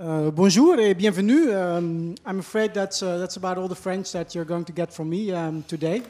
Uh, bonjour et bienvenue. Um, I'm afraid that's, uh, that's about all the French that you're going to get from me um, today.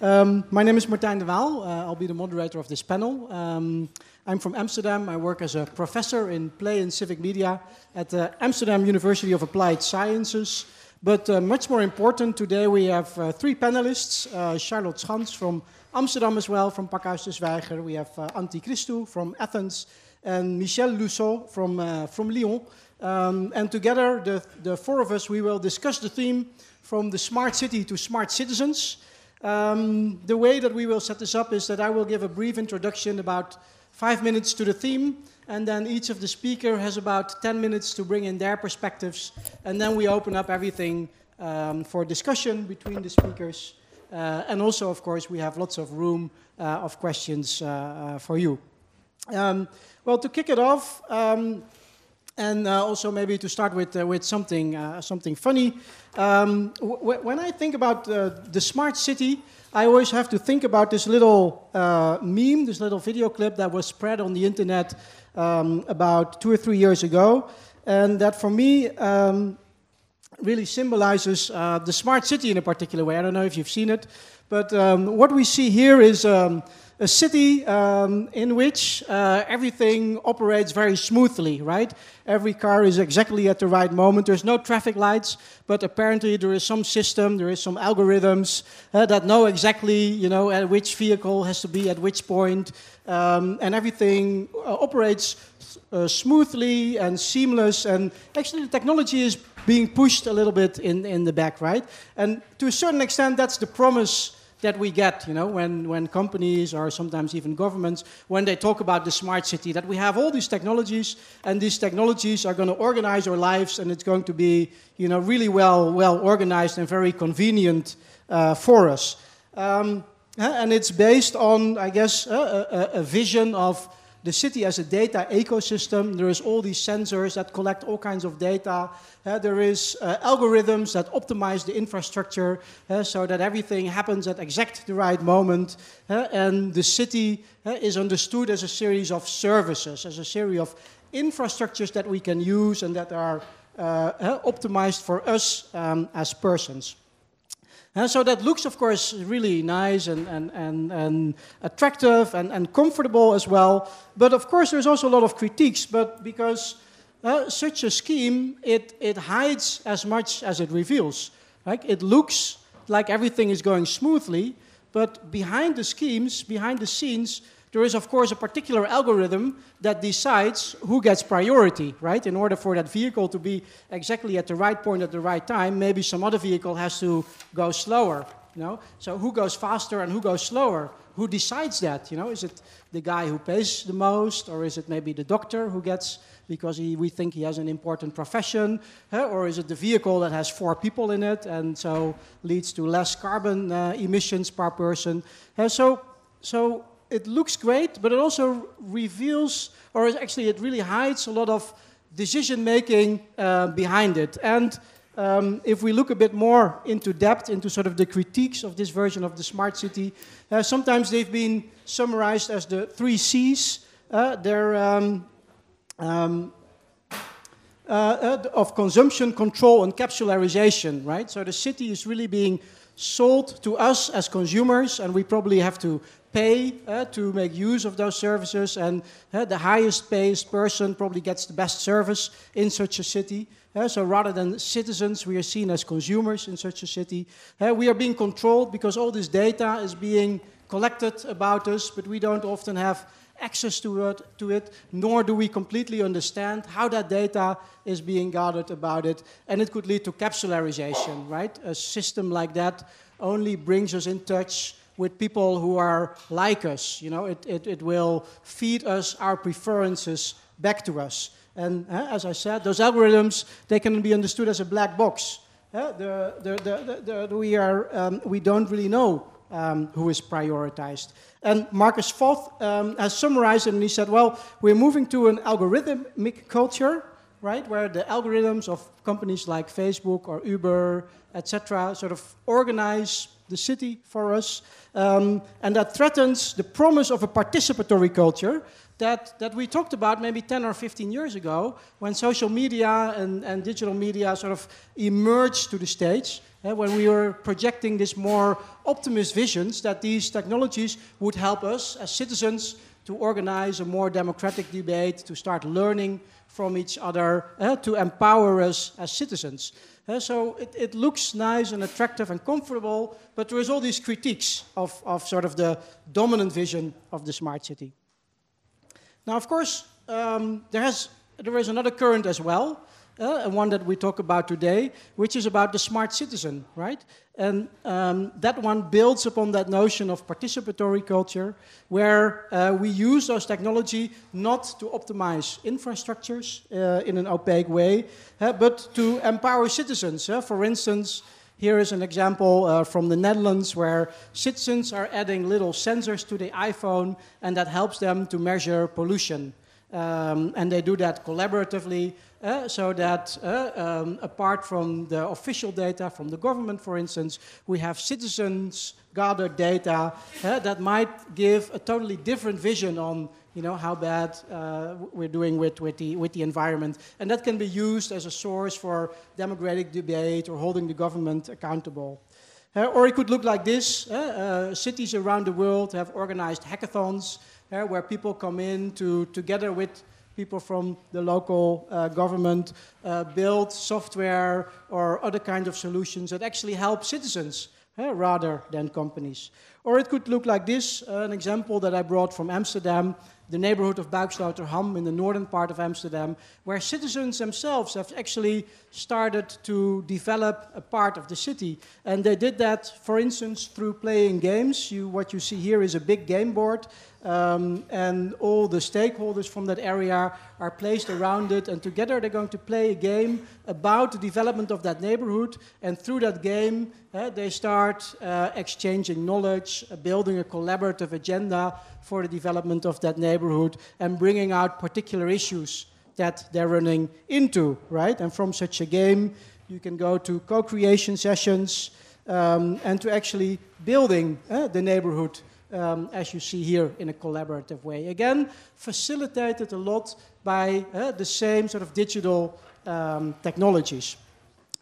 Um, my name is Martijn de Waal. Uh, I'll be the moderator of this panel. Um, I'm from Amsterdam. I work as a professor in play and civic media at the Amsterdam University of Applied Sciences. But uh, much more important, today we have uh, three panelists. Uh, Charlotte Schans from Amsterdam as well, from Pakhuis de Zwijger. We have Anthi Christou from Athens and Michel Lussault from, from Lyon. Um, and together, the, the four of us, we will discuss the theme from the smart city to smart citizens. Um, the way that we will set this up is that I will give a brief introduction, about five minutes to the theme, and then each of the speaker has about 10 minutes to bring in their perspectives, and then we open up everything um, for discussion between the speakers. Uh, and also, of course, we have lots of room uh, of questions uh, uh for you. Um, well, to kick it off, um, and uh, also maybe to start with, uh, with something, uh, something funny. Um, when I think about uh, the smart city, I always have to think about this little uh, meme, this little video clip that was spread on the internet um, about two or three years ago. And that for me um, really symbolizes uh, the smart city in a particular way. I don't know if you've seen it, but um, what we see here is um, a city um, in which uh, everything operates very smoothly, right? Every car is exactly at the right moment. There's no traffic lights, but apparently there is some system, there is some algorithms uh, that know exactly, you know, at which vehicle has to be at which point, um, and everything uh, operates uh, smoothly and seamless. And actually, the technology is being pushed a little bit in, in the back, right? And to a certain extent, that's the promise that we get, you know, when, when companies or sometimes even governments, when they talk about the smart city, that we have all these technologies and these technologies are going to organize our lives and it's going to be, you know, really well, well organized and very convenient uh, for us. Um, and it's based on, I guess, a, a, a vision of the city as a data ecosystem. There is all these sensors that collect all kinds of data. Uh, there is uh, algorithms that optimize the infrastructure uh, so that everything happens at exact the right moment. Uh, and the city uh, is understood as a series of services, as a series of infrastructures that we can use and that are uh, optimized for us um, as persons. And so that looks, of course, really nice and, and, and, and attractive and, and comfortable as well. But of course, there's also a lot of critiques. But because uh, such a scheme, it, it hides as much as it reveals. Right? It looks like everything is going smoothly, but behind the schemes, behind the scenes, there is, of course, a particular algorithm that decides who gets priority, right? In order for that vehicle to be exactly at the right point at the right time, maybe some other vehicle has to go slower, you know? So who goes faster and who goes slower? Who decides that, you know? Is it the guy who pays the most, or is it maybe the doctor who gets because he, we think he has an important profession, huh? or is it the vehicle that has four people in it and so leads to less carbon uh, emissions per person? Uh, so, so it looks great, but it also reveals, or actually it really hides a lot of decision making uh, behind it. And um, if we look a bit more into depth into sort of the critiques of this version of the smart city, uh, sometimes they've been summarized as the three C's. Uh, they're um, um, uh, uh, of consumption, control, and capitalization, right? So the city is really being sold to us as consumers, and we probably have to pay uh, to make use of those services, and uh, the highest paid person probably gets the best service in such a city. Uh, so rather than citizens, we are seen as consumers in such a city. we are being controlled because all this data is being collected about us, but we don't often have access to it, to it, nor do we completely understand how that data is being gathered about it. And it could lead to capitalization, right? A system like that only brings us in touch with people who are like us. You know, it, it, it will feed us our preferences back to us. And uh, as I said, those algorithms, they can be understood as a black box. Uh, the, the, the, we, are, um, we don't really know um, who is prioritized. And Marcus Foth um, has summarized it and he said, well, we're moving to an algorithmic culture, right, where the algorithms of companies like Facebook or Uber, etc., sort of organize the city for us, um, and that threatens the promise of a participatory culture that, that we talked about maybe 10 or 15 years ago when social media and, and digital media sort of emerged to the stage, uh, when we were projecting this more optimist visions that these technologies would help us as citizens to organize a more democratic debate, to start learning from each other, uh, to empower us as citizens. Uh, so it, it, looks nice and attractive and comfortable, but there is all these critiques of, of sort of the dominant vision of the smart city. Now, of course, um, there, has, there is another current as well, uh, and one that we talk about today, which is about the smart citizen, right? And um, that one builds upon that notion of participatory culture, where uh, we use those technology not to optimize infrastructures uh, in an opaque way, uh, but to empower citizens. Uh, for instance, here is an example uh, from the Netherlands where citizens are adding little sensors to the iPhone, and that helps them to measure pollution. Um, and they do that collaboratively uh, so that uh, um, apart from the official data from the government, for instance, we have citizens gather data uh, that might give a totally different vision on you know, how bad we're doing with, with, the, with the environment. And that can be used as a source for democratic debate or holding the government accountable. Or it could look like this. Cities around the world have organized hackathons where people come in to, together with people from the local uh, government uh, build software or other kind of solutions that actually help citizens rather than companies. Or it could look like this, uh, an example that I brought from Amsterdam, the neighborhood of Buiksloterham in the northern part of Amsterdam, where citizens themselves have actually started to develop a part of the city. And they did that, for instance, through playing games. You, what you see here is a big game board um, and all the stakeholders from that area are placed around it, and together they're going to play a game about the development of that neighborhood. And through that game, uh, they start uh, exchanging knowledge, uh, building a collaborative agenda for the development of that neighborhood, and bringing out particular issues that they're running into, right? And from such a game, you can go to co creation sessions um, and to actually building uh, the neighborhood um, as you see here, in a collaborative way. Again, facilitated a lot by uh, the same sort of digital um, technologies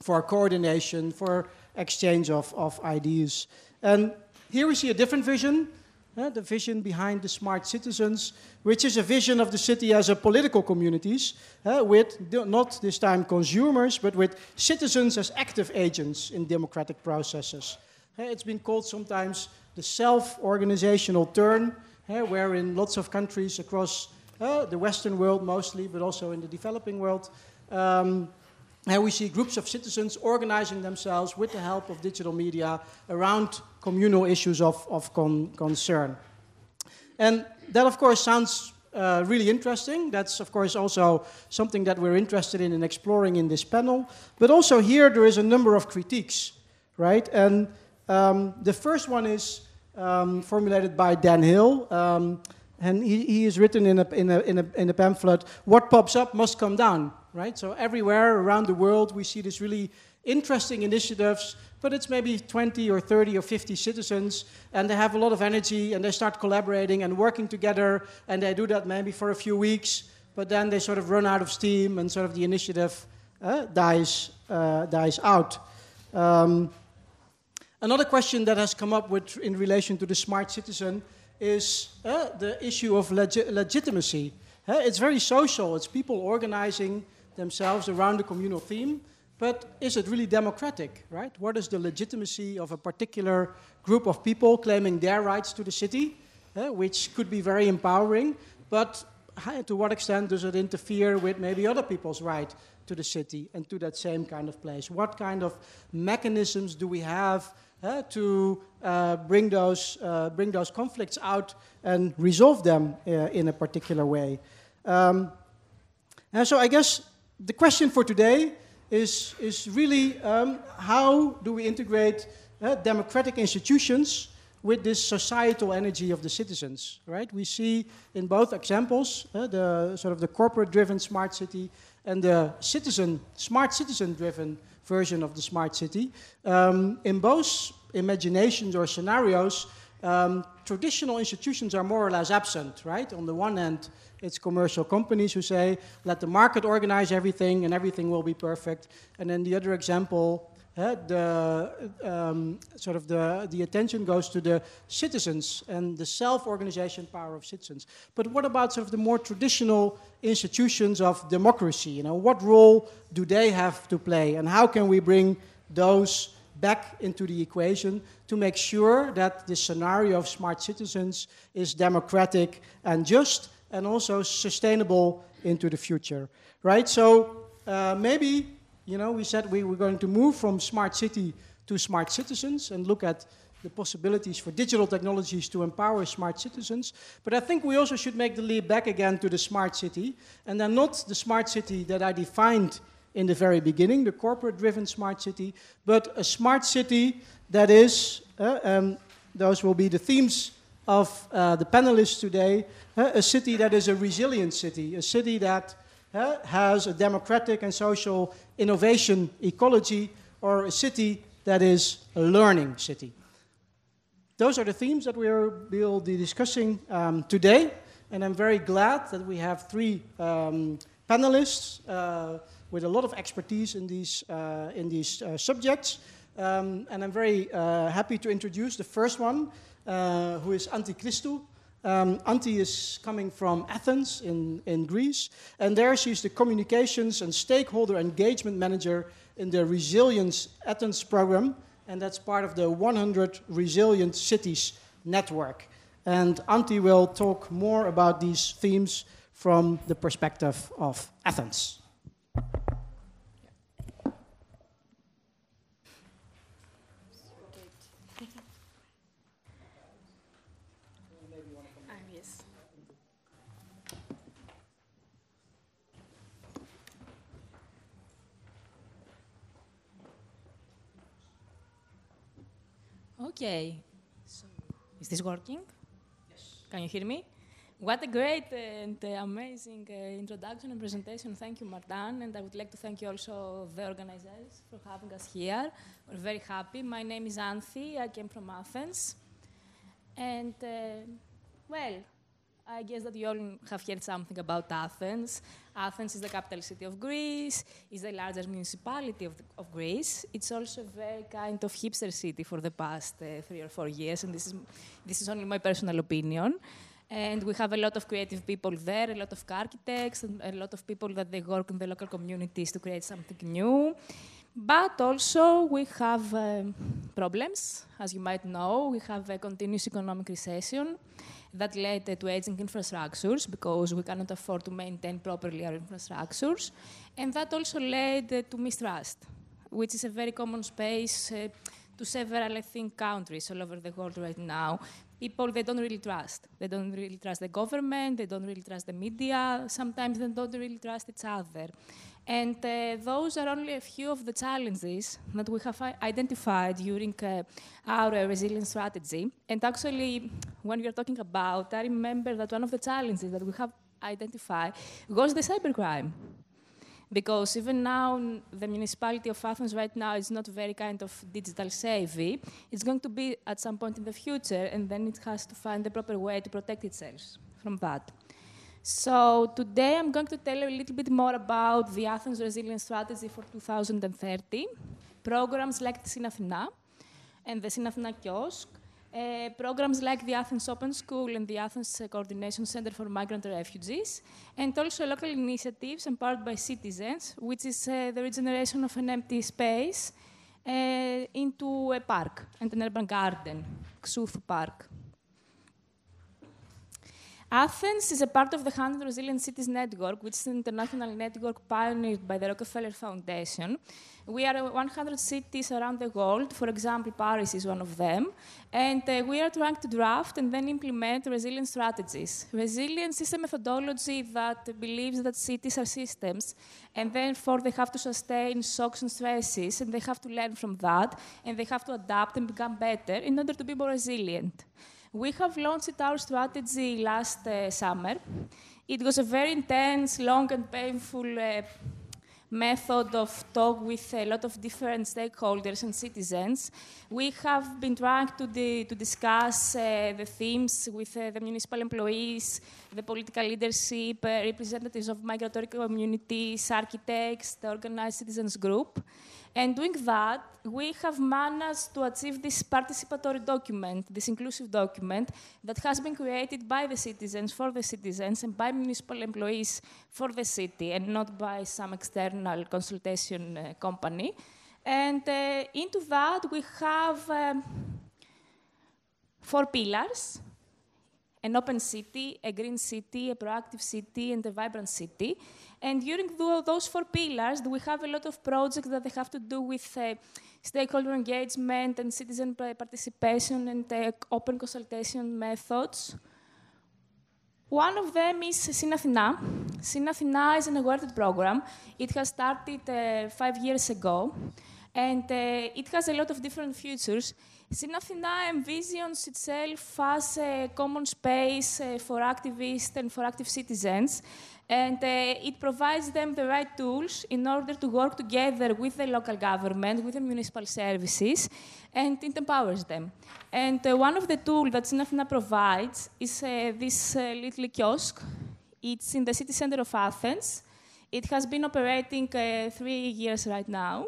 for coordination, for exchange of, of ideas. And here we see a different vision, uh, the vision behind the smart citizens, which is a vision of the city as a political communities, uh, with not this time consumers, but with citizens as active agents in democratic processes. Uh, it's been called sometimes the self-organizational turn, uh, where in lots of countries across uh, the Western world mostly, but also in the developing world, um, and we see groups of citizens organizing themselves with the help of digital media around communal issues of, of con concern. And that, of course, sounds uh, really interesting. That's, of course, also something that we're interested in and exploring in this panel. But also here, there is a number of critiques, right? And um, the first one is um, formulated by Dan Hill, um, and he, he is written in a, in, a, in, a, in a pamphlet, What Pops Up Must Come Down, right? So everywhere around the world, we see these really interesting initiatives, but it's maybe 20 or 30 or 50 citizens, and they have a lot of energy, and they start collaborating and working together, and they do that maybe for a few weeks, but then they sort of run out of steam, and sort of the initiative uh, dies, uh, dies out. Um, Another question that has come up with, in relation to the smart citizen is uh, the issue of legi legitimacy. Uh, it's very social, it's people organizing themselves around a communal theme, but is it really democratic, right? What is the legitimacy of a particular group of people claiming their rights to the city, uh, which could be very empowering, but to what extent does it interfere with maybe other people's right to the city and to that same kind of place? What kind of mechanisms do we have to uh, bring, those, uh, bring those conflicts out and resolve them uh, in a particular way. Um, and so I guess the question for today is, is really um, how do we integrate uh, democratic institutions with this societal energy of the citizens, right? We see in both examples, uh, the sort of the corporate-driven smart city and the citizen, smart citizen-driven version of the smart city. Um, in both imaginations or scenarios, um, traditional institutions are more or less absent, right? On the one hand, it's commercial companies who say, let the market organize everything and everything will be perfect. And then the other example, uh, the um, sort of the, the attention goes to the citizens and the self-organization power of citizens. But what about sort of the more traditional institutions of democracy? You know, what role do they have to play, and how can we bring those back into the equation to make sure that the scenario of smart citizens is democratic and just and also sustainable into the future, right? So uh, maybe, you know, we said we were going to move from smart city to smart citizens and look at the possibilities for digital technologies to empower smart citizens. But I think we also should make the leap back again to the smart city, and then not the smart city that I defined in the very beginning, the corporate driven smart city, but a smart city that is, uh, um, those will be the themes of uh, the panelists today, uh, a city that is a resilient city, a city that has a democratic and social innovation ecology, or a city that is a learning city. Those are the themes that we'll be discussing um, today, and I'm very glad that we have three um, panelists uh, with a lot of expertise in these, uh, in these uh, subjects. Um, and I'm very uh, happy to introduce the first one, who is Anthi Christou. Um, is coming from Athens in, in Greece, and there she's the communications and stakeholder engagement manager in the Resilience Athens program, and that's part of the 100 Resilient Cities network. And Anthi will talk more about these themes from the perspective of Athens. Okay. So, is this working? Yes. Can you hear me? What a great and amazing uh, introduction and presentation. Thank you, Martin. And I would like to thank you also the organizers for having us here. We're very happy. My name is Anthi. I came from Athens. And, uh, well, I guess that you all have heard something about Athens. Athens is the capital city of Greece, is the largest municipality of, the, of Greece. It's also a very kind of hipster city for the past uh, three or four years, and this is, this is only my personal opinion. And we have a lot of creative people there, a lot of architects, and a lot of people that they work in the local communities to create something new. But also we have uh, problems, as you might know. We have a continuous economic recession that led to aging infrastructures because we cannot afford to maintain properly our infrastructures. And that also led to mistrust, which is a very common space uh, to several, I think, countries all over the world right now. People, they don't really trust. They don't really trust the government, they don't really trust the media, sometimes they don't really trust each other. And uh, those are only a few of the challenges that we have identified during uh, our uh, resilience strategy. And actually, when you're talking about, I remember that one of the challenges that we have identified was the cybercrime. Because even now, the municipality of Athens right now is not very kind of digital savvy. It's going to be at some point in the future, and then it has to find the proper way to protect itself from that. So today I'm going to tell you a little bit more about the Athens Resilience Strategy for 2030, programs like the Synathina and the Synathina Kiosk, uh, programs like the Athens Open School and the Athens Coordination Center for Migrant Refugees, and also local initiatives empowered by citizens, which is uh, the regeneration of an empty space uh, into a park and an urban garden, Xouthou Park. Athens is a part of the 100 Resilient Cities Network, which is an international network pioneered by the Rockefeller Foundation. We are 100 cities around the world. For example, Paris is one of them. And uh, we are trying to draft and then implement resilient strategies. Resilience is a methodology that believes that cities are systems, and therefore they have to sustain shocks and stresses, and they have to learn from that, and they have to adapt and become better in order to be more resilient. We have launched our strategy last uh, summer. It was a very intense, long, and painful uh, method of talk with a lot of different stakeholders and citizens. We have been trying to, to discuss uh, the themes with uh, the municipal employees, the political leadership, uh, representatives of migratory communities, architects, the organized citizens group. And doing that, we have managed to achieve this participatory document, this inclusive document that has been created by the citizens, for the citizens, and by municipal employees for the city, and not by some external consultation uh, company. And uh, into that, we have um, four pillars an open city, a green city, a proactive city, and a vibrant city. And during those four pillars, we have a lot of projects that they have to do with uh, stakeholder engagement and citizen participation and uh, open consultation methods. One of them is Synathina. Synathina is an awarded program. It has started uh, five years ago, and uh, it has a lot of different features. Synathina envisions itself as a common space uh, for activists and for active citizens, and uh, it provides them the right tools in order to work together with the local government, with the municipal services, and it empowers them. And uh, one of the tools that Synathina provides is uh, this uh, little kiosk. It's in the city center of Athens. It has been operating uh, three years right now.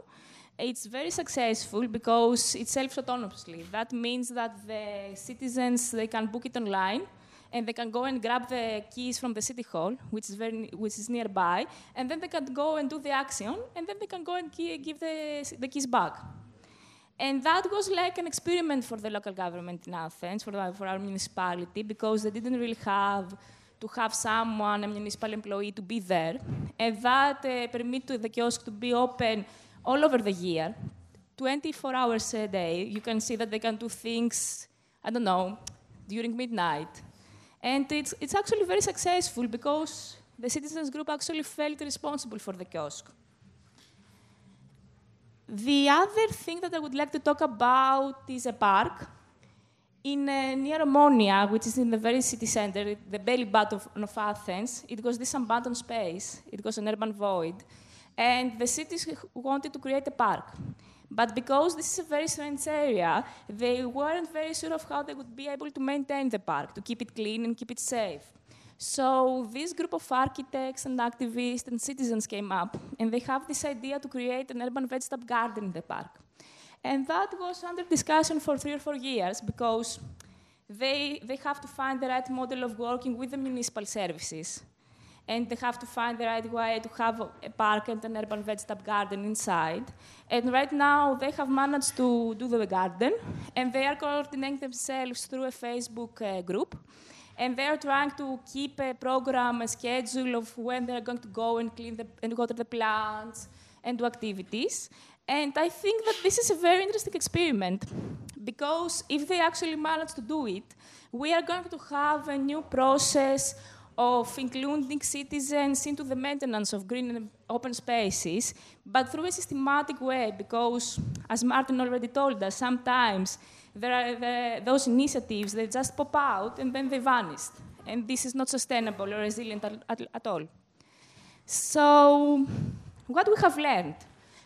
It's very successful because it self autonomously. That means that the citizens they can book it online and they can go and grab the keys from the city hall, which is very which is nearby, and then they can go and do the action, and then they can go and give the, the keys back. And that was like an experiment for the local government in Athens, for, the, for our municipality, because they didn't really have to have someone, a municipal employee, to be there. And that uh, permitted the kiosk to be open all over the year, 24 hours a day. You can see that they can do things, I don't know, during midnight. And it's, it's actually very successful because the citizens group actually felt responsible for the kiosk. The other thing that I would like to talk about is a park in uh, near Omonia, which is in the very city center, the belly button of, of Athens. It was this abandoned space. It was an urban void. And the cities wanted to create a park. But because this is a very strange area, they weren't very sure of how they would be able to maintain the park, to keep it clean and keep it safe. So this group of architects and activists and citizens came up, and they have this idea to create an urban vegetable garden in the park. And that was under discussion for three or four years because they, they have to find the right model of working with the municipal services and they have to find the right way to have a park and an urban vegetable garden inside. And right now, they have managed to do the garden, and they are coordinating themselves through a Facebook uh, group. And they are trying to keep a program, a schedule of when they are going to go and clean the, and water the plants and do activities. And I think that this is a very interesting experiment because if they actually manage to do it, we are going to have a new process of including citizens into the maintenance of green and open spaces, but through a systematic way, because, as Martin already told us, sometimes there are the, those initiatives, they just pop out and then they vanish. And this is not sustainable or resilient at, at, at all. So, what we have learned?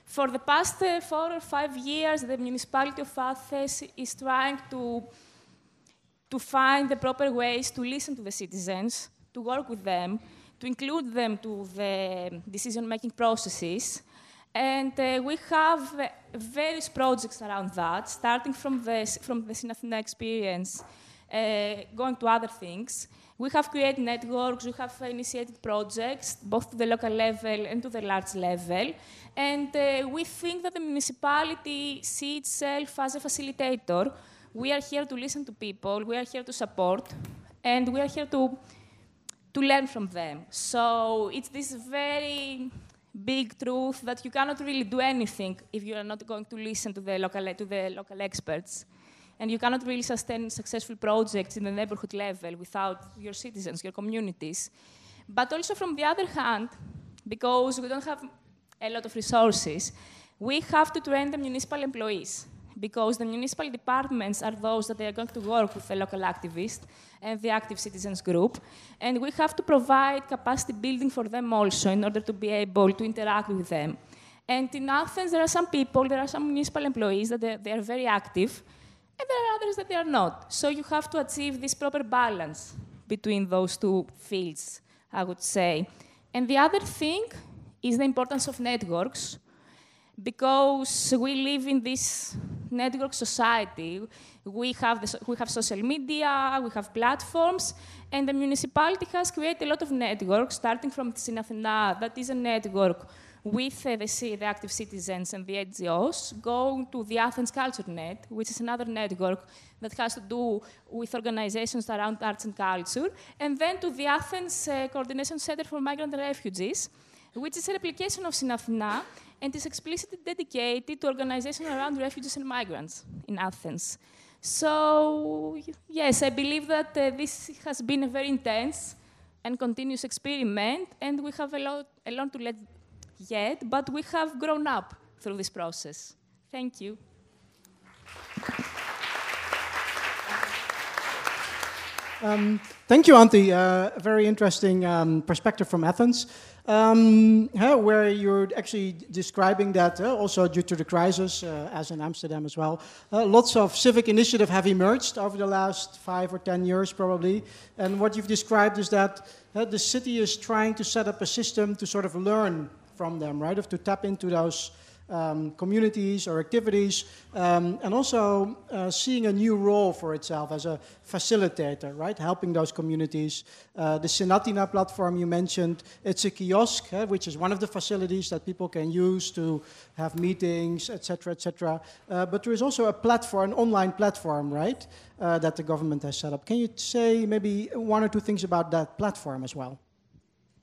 For the past uh, four or five years, the municipality of Athens is trying to, to find the proper ways to listen to the citizens, to work with them, to include them to the decision-making processes. And uh, we have uh, various projects around that, starting from the, from the Synathina experience, uh, going to other things. We have created networks, we have initiated projects, both to the local level and to the large level. And uh, we think that the municipality sees itself as a facilitator. We are here to listen to people, we are here to support, and we are here to to learn from them. So it's this very big truth that you cannot really do anything if you are not going to listen to the local, to the local experts. And you cannot really sustain successful projects in the neighborhood level without your citizens, your communities. But also, from the other hand, because we don't have a lot of resources, we have to train the municipal employees because the municipal departments are those that they are going to work with the local activists and the active citizens group. And we have to provide capacity building for them also in order to be able to interact with them. And in Athens, there are some people, there are some municipal employees that they, they are very active, and there are others that they are not. So you have to achieve this proper balance between those two fields, I would say. And the other thing is the importance of networks because we live in this network society. We have, the, we have social media, we have platforms, and the municipality has created a lot of networks, starting from Synathina, that is a network with uh, the, the, active citizens and the NGOs, going to the Athens Culture Net, which is another network that has to do with organizations around arts and culture, and then to the Athens uh, Coordination Center for Migrant Refugees, which is a replication of Synathina and is explicitly dedicated to organization around refugees and migrants in Athens. So, yes, I believe that uh, this has been a very intense and continuous experiment, and we have a lot, a lot to let yet, but we have grown up through this process. Thank you. Um, thank you, Anthi. Uh, a very interesting um, perspective from Athens, um, where you're actually describing that uh, also due to the crisis, uh, as in Amsterdam as well, uh, lots of civic initiative have emerged over the last five or ten years, probably. And what you've described is that uh, the city is trying to set up a system to sort of learn from them, right? Of to tap into those um, communities or activities, um, and also uh, seeing a new role for itself as a facilitator, right? Helping those communities. Uh, the Synathina platform you mentioned, it's a kiosk, eh, which is one of the facilities that people can use to have meetings, etc., etc. Uh, but there is also a platform, an online platform, right, uh, that the government has set up. Can you say maybe one or two things about that platform as well?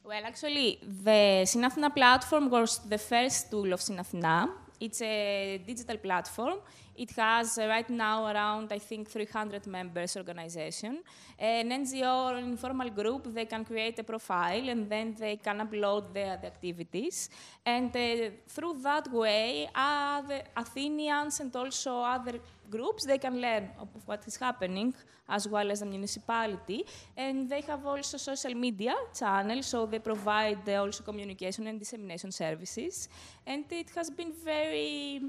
Well, actually, the Synathina platform was the first tool of Synathina. It's a digital platform. It has uh, right now around, I think, 300 members organization. An NGO or an informal group, they can create a profile and then they can upload their the activities. And uh, through that way, other Athenians and also other groups, they can learn of what is happening as well as the municipality. And they have also social media channels, so they provide also communication and dissemination services. And it has been very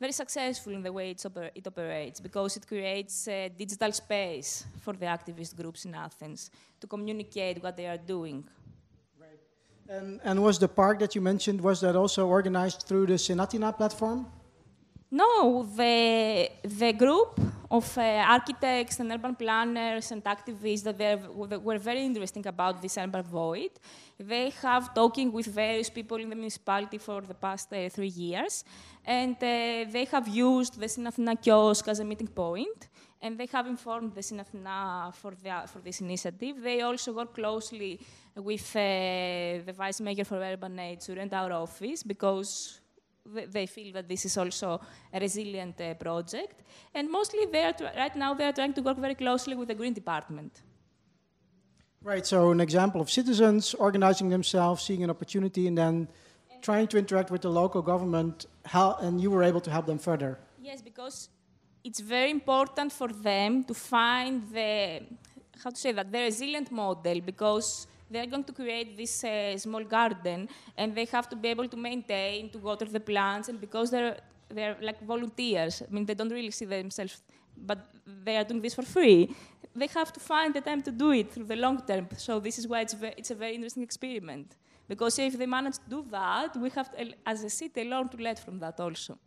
very successful in the way oper it operates because it creates a digital space for the activist groups in Athens to communicate what they are doing. Right. And, and was the park that you mentioned, was that also organized through the Synathina platform? No, the, the group of uh, architects and urban planners and activists that were very interesting about this urban void. They have talking with various people in the municipality for the past uh, three years, and uh, they have used the Synathina kiosk as a meeting point, and they have informed the Synathina for, the, for this initiative. They also work closely with uh, the Vice Mayor for Urban Nature and our office because they feel that this is also a resilient uh, project. And mostly, they are right now, they are trying to work very closely with the Green Department. Right, so an example of citizens organizing themselves, seeing an opportunity, and then trying to interact with the local government, how, and you were able to help them further. Yes, because it's very important for them to find the, how to say that, the resilient model, because they're going to create this uh, small garden and they have to be able to maintain, to water the plants, and because they're, they're like volunteers, I mean, they don't really see themselves, but they are doing this for free. They have to find the time to do it through the long term. So this is why it's, it's a very interesting experiment. Because if they manage to do that, we have, to, as a city, learn to learn from that also.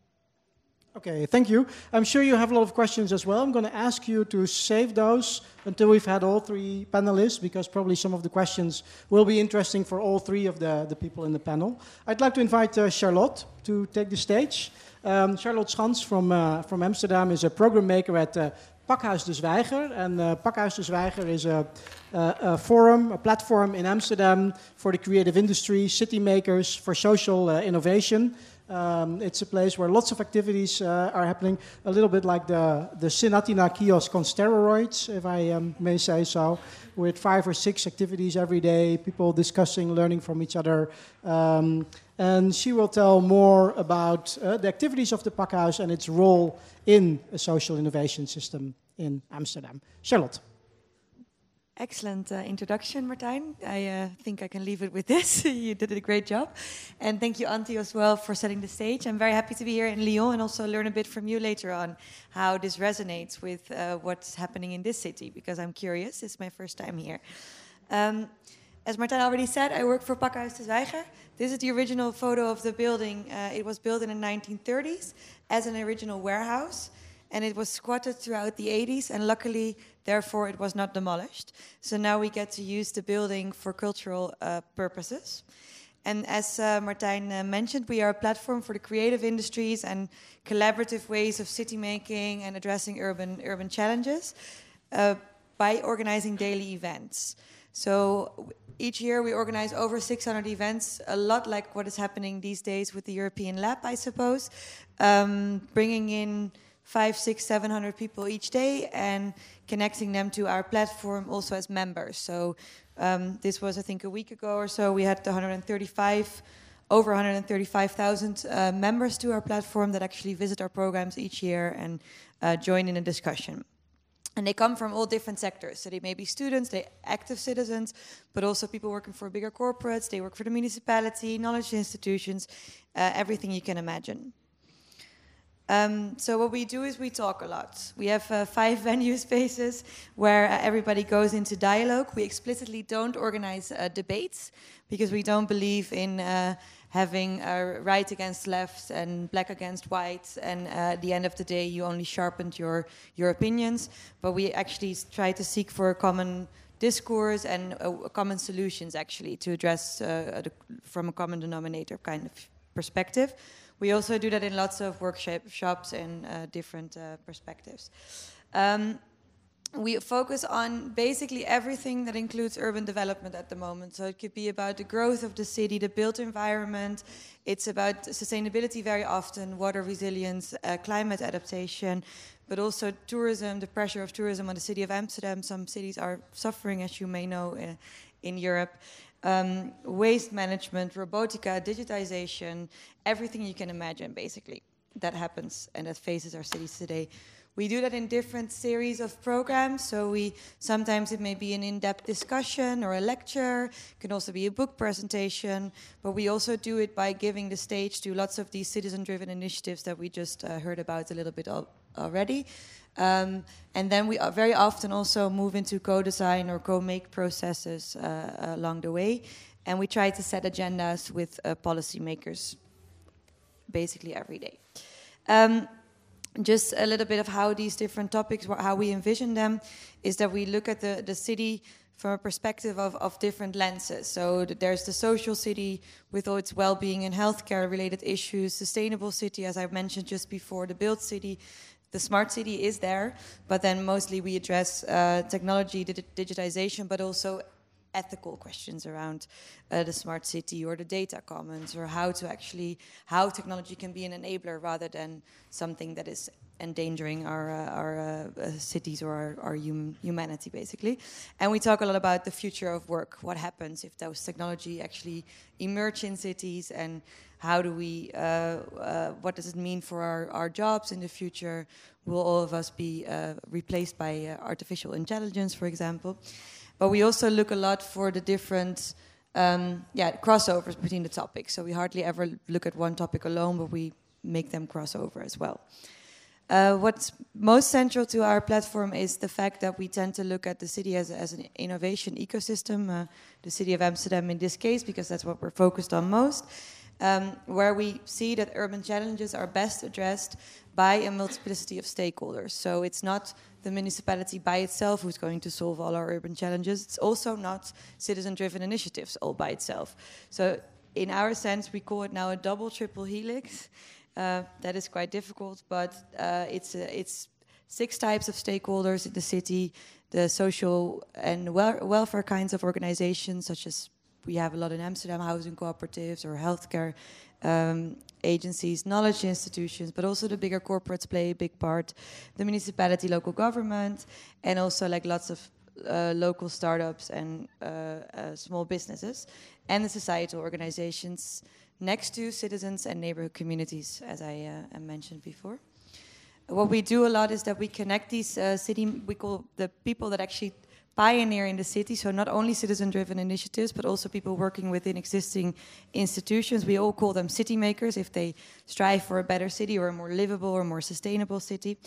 Okay, thank you. I'm sure you have a lot of questions as well. I'm going to ask you to save those until we've had all three panelists, because probably some of the questions will be interesting for all three of the, the people in the panel. I'd like to invite uh, Charlotte to take the stage. Um, Charlotte Schans from, uh, from Amsterdam is a program maker at uh, Pakhuis de Zwijger. And uh, Pakhuis de Zwijger is a, a, a, forum, a platform in Amsterdam for the creative industry, city makers, for social uh, innovation. Um, it's a place where lots of activities uh, are happening, a little bit like the, the Synathina kiosk on steroids, if I um, may say so, with five or six activities every day, people discussing, learning from each other. Um, And she will tell more about uh, the activities of the Pakhuis and its role in a social innovation system in Amsterdam. Charlotte. Excellent uh, introduction, Martijn. I uh, think I can leave it with this. you did a great job. And thank you, Anthi, as well, for setting the stage. I'm very happy to be here in Lyon and also learn a bit from you later on how this resonates with uh, what's happening in this city, because I'm curious. It's my first time here. Um, as Martijn already said, I work for Pakhuis de Zwijger. This is the original photo of the building. Uh, it was built in the 1930s as an original warehouse and it was squatted throughout the 80s and luckily therefore it was not demolished. So now we get to use the building for cultural uh, purposes. And as uh, Martijn uh, mentioned we are a platform for the creative industries and collaborative ways of city making and addressing urban urban challenges uh, by organizing daily events. So each year we organize over 600 events, a lot like what is happening these days with the European Lab, I suppose, um, bringing in five, six, seven hundred people each day and connecting them to our platform also as members. So um, this was, I think, a week ago or so. We had 135, over 135,000 uh, members to our platform that actually visit our programs each year and uh, join in a discussion. And they come from all different sectors. So they may be students, they active citizens, but also people working for bigger corporates. They work for the municipality, knowledge institutions, uh, everything you can imagine. Um, so what we do is we talk a lot. We have uh, five venue spaces where uh, everybody goes into dialogue. We explicitly don't organize uh, debates because we don't believe in uh, having right against left and black against white. And uh, at the end of the day, you only sharpened your your opinions. But we actually try to seek for a common discourse and uh, common solutions actually to address the, from a common denominator kind of perspective. We also do that in lots of workshops and uh, different uh, perspectives. Um, we focus on basically everything that includes urban development at the moment. So it could be about the growth of the city, the built environment. It's about sustainability very often, water resilience, uh, climate adaptation, but also tourism, the pressure of tourism on the city of Amsterdam. Some cities are suffering, as you may know, uh, in Europe um, waste management, robotica, digitization, everything you can imagine, basically, that happens and that faces our cities today. We do that in different series of programs. So we sometimes it may be an in-depth discussion or a lecture. It can also be a book presentation. But we also do it by giving the stage to lots of these citizen-driven initiatives that we just uh, heard about a little bit al already. Um, and then we very often also move into co-design or co-make processes uh, along the way. And we try to set agendas with uh, policymakers basically every day. Um, just a little bit of how these different topics, how we envision them, is that we look at the, the city from a perspective of, of different lenses. So there's the social city with all its well-being and healthcare related issues, sustainable city, as I mentioned just before, the built city, the smart city is there, but then mostly we address uh, technology, digitization, but also ethical questions around uh, the smart city or the data commons or how to actually how technology can be an enabler rather than something that is endangering our uh, our uh, uh cities or our, our hum humanity basically and we talk a lot about the future of work what happens if those technology actually emerge in cities and how do we, uh, uh, what does it mean for our, our jobs in the future? Will all of us be uh, replaced by artificial intelligence, for example? But we also look a lot for the different, um, yeah, crossovers between the topics. So we hardly ever look at one topic alone, but we make them cross over as well. Uh, what's most central to our platform is the fact that we tend to look at the city as, as an innovation ecosystem, uh, the city of Amsterdam in this case, because that's what we're focused on most um, where we see that urban challenges are best addressed by a multiplicity of stakeholders. So it's not the municipality by itself who's going to solve all our urban challenges. It's also not citizen-driven initiatives all by itself. So in our sense, we call it now a double triple helix. Uh, that is quite difficult, but uh, it's uh, it's six types of stakeholders in the city: the social and wel welfare kinds of organizations, such as we have a lot in Amsterdam, housing cooperatives or healthcare um, agencies, knowledge institutions, but also the bigger corporates play a big part, the municipality, local government, and also like lots of uh, local startups and uh, uh, small businesses, and the societal organizations next to citizens and neighborhood communities, as I uh, mentioned before. What we do a lot is that we connect these uh, city, we call the people that actually pioneer in the city. So not only citizen-driven initiatives, but also people working within existing institutions. We all call them city makers if they strive for a better city or a more livable or more sustainable city.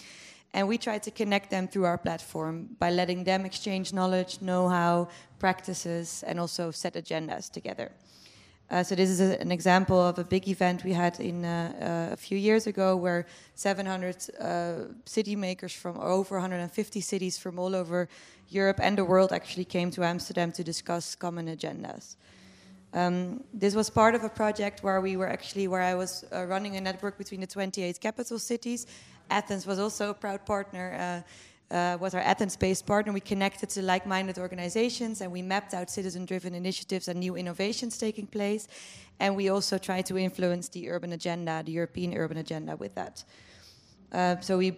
And we try to connect them through our platform by letting them exchange knowledge, know-how, practices, and also set agendas together. Uh, so this is a, an example of a big event we had in uh, uh, a few years ago, where 700 uh, city makers from over 150 cities from all over Europe and the world actually came to Amsterdam to discuss common agendas. Um, this was part of a project where we were actually where I was uh, running a network between the 28 capital cities. Athens was also a proud partner. Uh, uh, was our Athens-based partner. We connected to like-minded organizations and we mapped out citizen-driven initiatives and new innovations taking place. And we also tried to influence the urban agenda, the European urban agenda with that. Uh, so we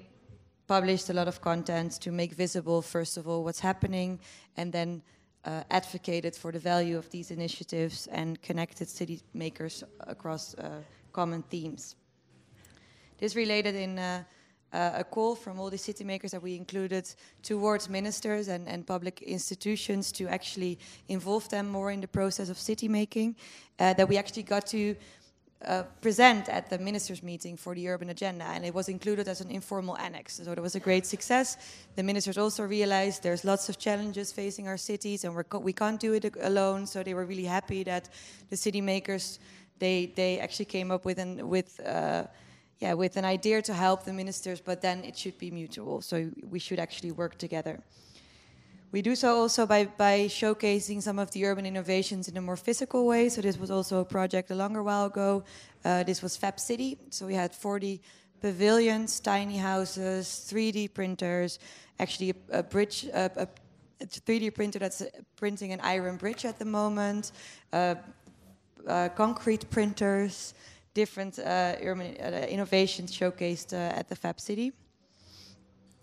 published a lot of content to make visible, first of all, what's happening, and then uh, advocated for the value of these initiatives and connected city makers across uh, common themes. This related in uh, uh, a call from all the city makers that we included towards ministers and, and public institutions to actually involve them more in the process of city making, uh, that we actually got to uh, present at the ministers' meeting for the urban agenda, and it was included as an informal annex. So it was a great success. The ministers also realized there's lots of challenges facing our cities, and co we can't do it alone. So they were really happy that the city makers they they actually came up with an with. Uh, yeah, with an idea to help the ministers, but then it should be mutual. So we should actually work together. We do so also by, by showcasing some of the urban innovations in a more physical way. So this was also a project a longer while ago. Uh, this was Fab City. So we had 40 pavilions, tiny houses, 3D printers, actually a, a bridge, a, a, 3D printer that's printing an iron bridge at the moment, uh, uh, concrete printers, different uh, urban uh, innovations showcased uh, at the Fab City.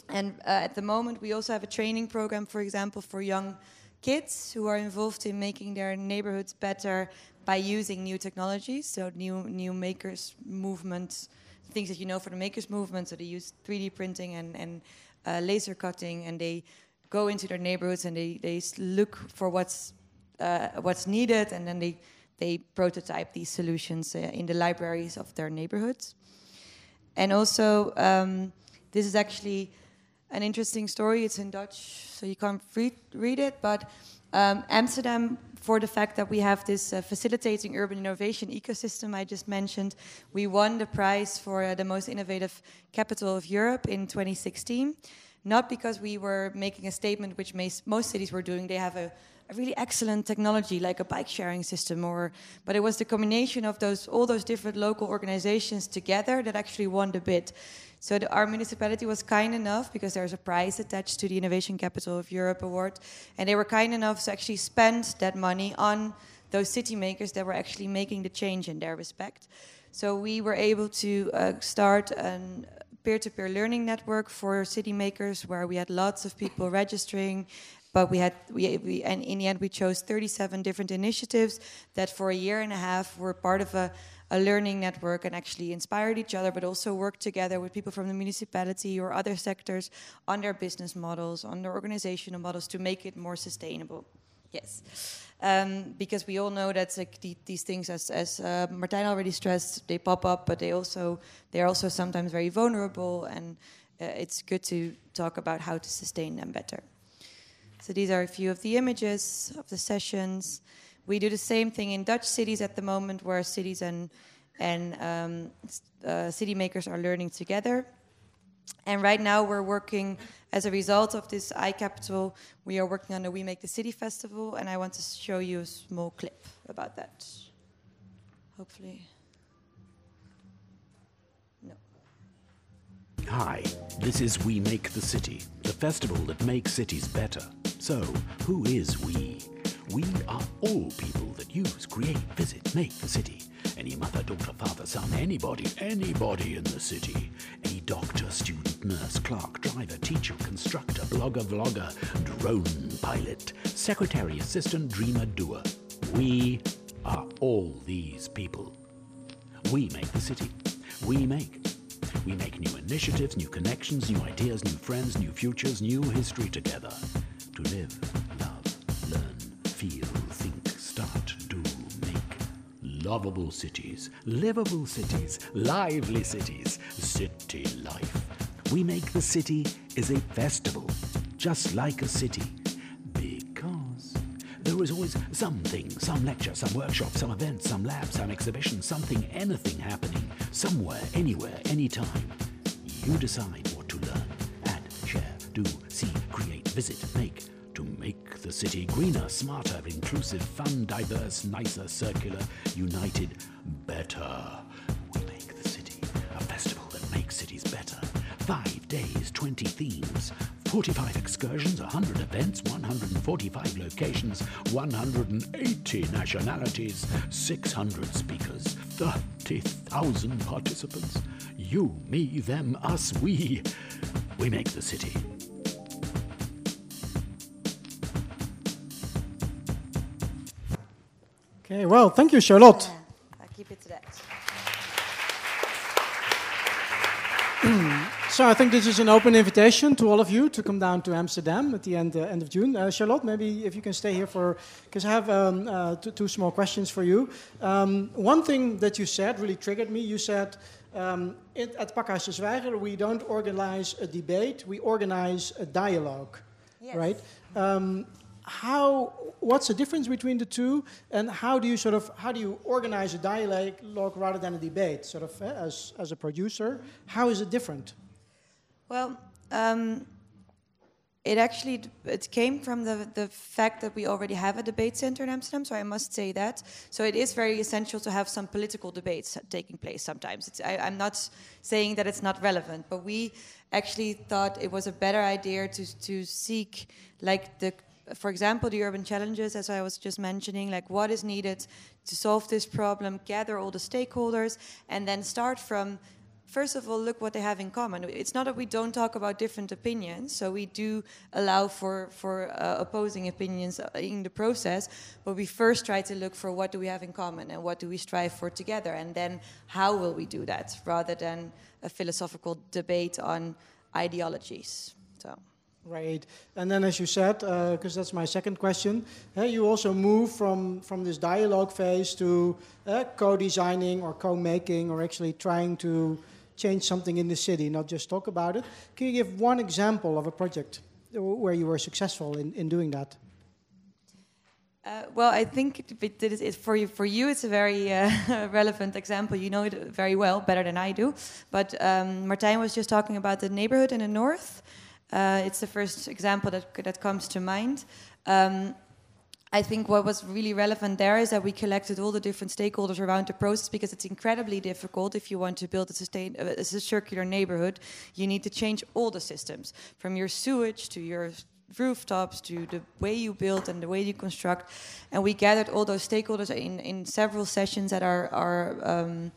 And uh, at the moment, we also have a training program, for example, for young kids who are involved in making their neighborhoods better by using new technologies, so new new makers movements, things that you know for the makers movement. So they use 3D printing and and uh, laser cutting, and they go into their neighborhoods and they they look for what's uh, what's needed, and then they they prototype these solutions uh, in the libraries of their neighborhoods. And also, um, this is actually an interesting story. It's in Dutch, so you can't read, read it. But um, Amsterdam, for the fact that we have this uh, facilitating urban innovation ecosystem I just mentioned, we won the prize for uh, the most innovative capital of Europe in 2016. Not because we were making a statement, which most cities were doing. They have a, a really excellent technology, like a bike sharing system, or but it was the combination of those all those different local organizations together that actually won the bid. So the, our municipality was kind enough, because there's a prize attached to the Innovation Capital of Europe award, and they were kind enough to actually spend that money on those city makers that were actually making the change in their respect. So we were able to uh, start a peer-to-peer learning network for city makers, where we had lots of people registering, but we had we, we and in the end we chose 37 different initiatives that for a year and a half were part of a a learning network and actually inspired each other, but also worked together with people from the municipality or other sectors on their business models, on their organizational models to make it more sustainable. Yes, um, because we all know that like, the, these things, as, as uh, Martijn already stressed, they pop up, but they also they are also sometimes very vulnerable, and uh, it's good to talk about how to sustain them better. So these are a few of the images of the sessions. We do the same thing in Dutch cities at the moment, where cities and and um, uh, city makers are learning together. And right now, we're working as a result of this iCapital. We are working on the We Make the City festival, and I want to show you a small clip about that. Hopefully. No. Hi, this is We Make the City, the festival that makes cities better. So, who is we? We are all people that use, create, visit, make the city. Any mother, daughter, father, son, anybody, anybody in the city. Any doctor, student, nurse, clerk, driver, teacher, constructor, blogger, vlogger, drone pilot, secretary, assistant, dreamer, doer. We are all these people. We make the city. We make. We make new initiatives, new connections, new ideas, new friends, new futures, new history together. To live, feel, think, start, do, make. Lovable cities, livable cities, lively cities, city life. We Make the City is a festival, just like a city, because there is always something, some lecture, some workshop, some event, some lab, some exhibition, something, anything happening, somewhere, anywhere, anytime. You decide what to learn, add, share, do, see, create, visit, city greener, smarter, inclusive, fun, diverse, nicer, circular, united, better. We make the city a festival that makes cities better. Five days, 20 themes, 45 excursions, 100 events, 145 locations, 180 nationalities, 600 speakers, 30,000 participants. You, me, them, us, we. We make the city. Okay, well, thank you, Charlotte. Yeah, I keep it to that. So I think this is an open invitation to all of you to come down to Amsterdam at the end uh, end of June. Uh, Charlotte, maybe if you can stay here for because I have um, uh, two, two small questions for you. Um, one thing that you said really triggered me. You said um, it, at Pakhuis de Zwijger we don't organize a debate, we organize a dialogue, Yes. right? Um, how? What's the difference between the two, and how do you sort of how do you organize a dialogue rather than a debate? Sort of eh, as as a producer, how is it different? Well, um, it actually it came from the the fact that we already have a debate center in Amsterdam, so I must say that. So it is very essential to have some political debates taking place sometimes. It's, I, I'm not saying that it's not relevant, but we actually thought it was a better idea to to seek like the for example, the urban challenges, as I was just mentioning, like what is needed to solve this problem, gather all the stakeholders, and then start from first of all, look what they have in common. It's not that we don't talk about different opinions, so we do allow for for uh, opposing opinions uh, in the process. But we first try to look for what do we have in common and what do we strive for together, and then how will we do that, rather than a philosophical debate on ideologies. So. Right, and then as you said, because that's my second question, uh, you also move from from this dialogue phase to uh, co-designing or co-making or actually trying to change something in the city, not just talk about it. Can you give one example of a project where you were successful in, in doing that? Uh, well, I think it, it, it- for you, for you, it's a very uh, relevant example. You know it very well, better than I do. But um, Martijn was just talking about the neighborhood in the north. Uh, it's the first example that that comes to mind. Um, I think what was really relevant there is that we collected all the different stakeholders around the process because it's incredibly difficult if you want to build a, sustain, uh, a circular neighborhood. You need to change all the systems from your sewage to your rooftops to the way you build and the way you construct. And we gathered all those stakeholders in, in several sessions at our, our um,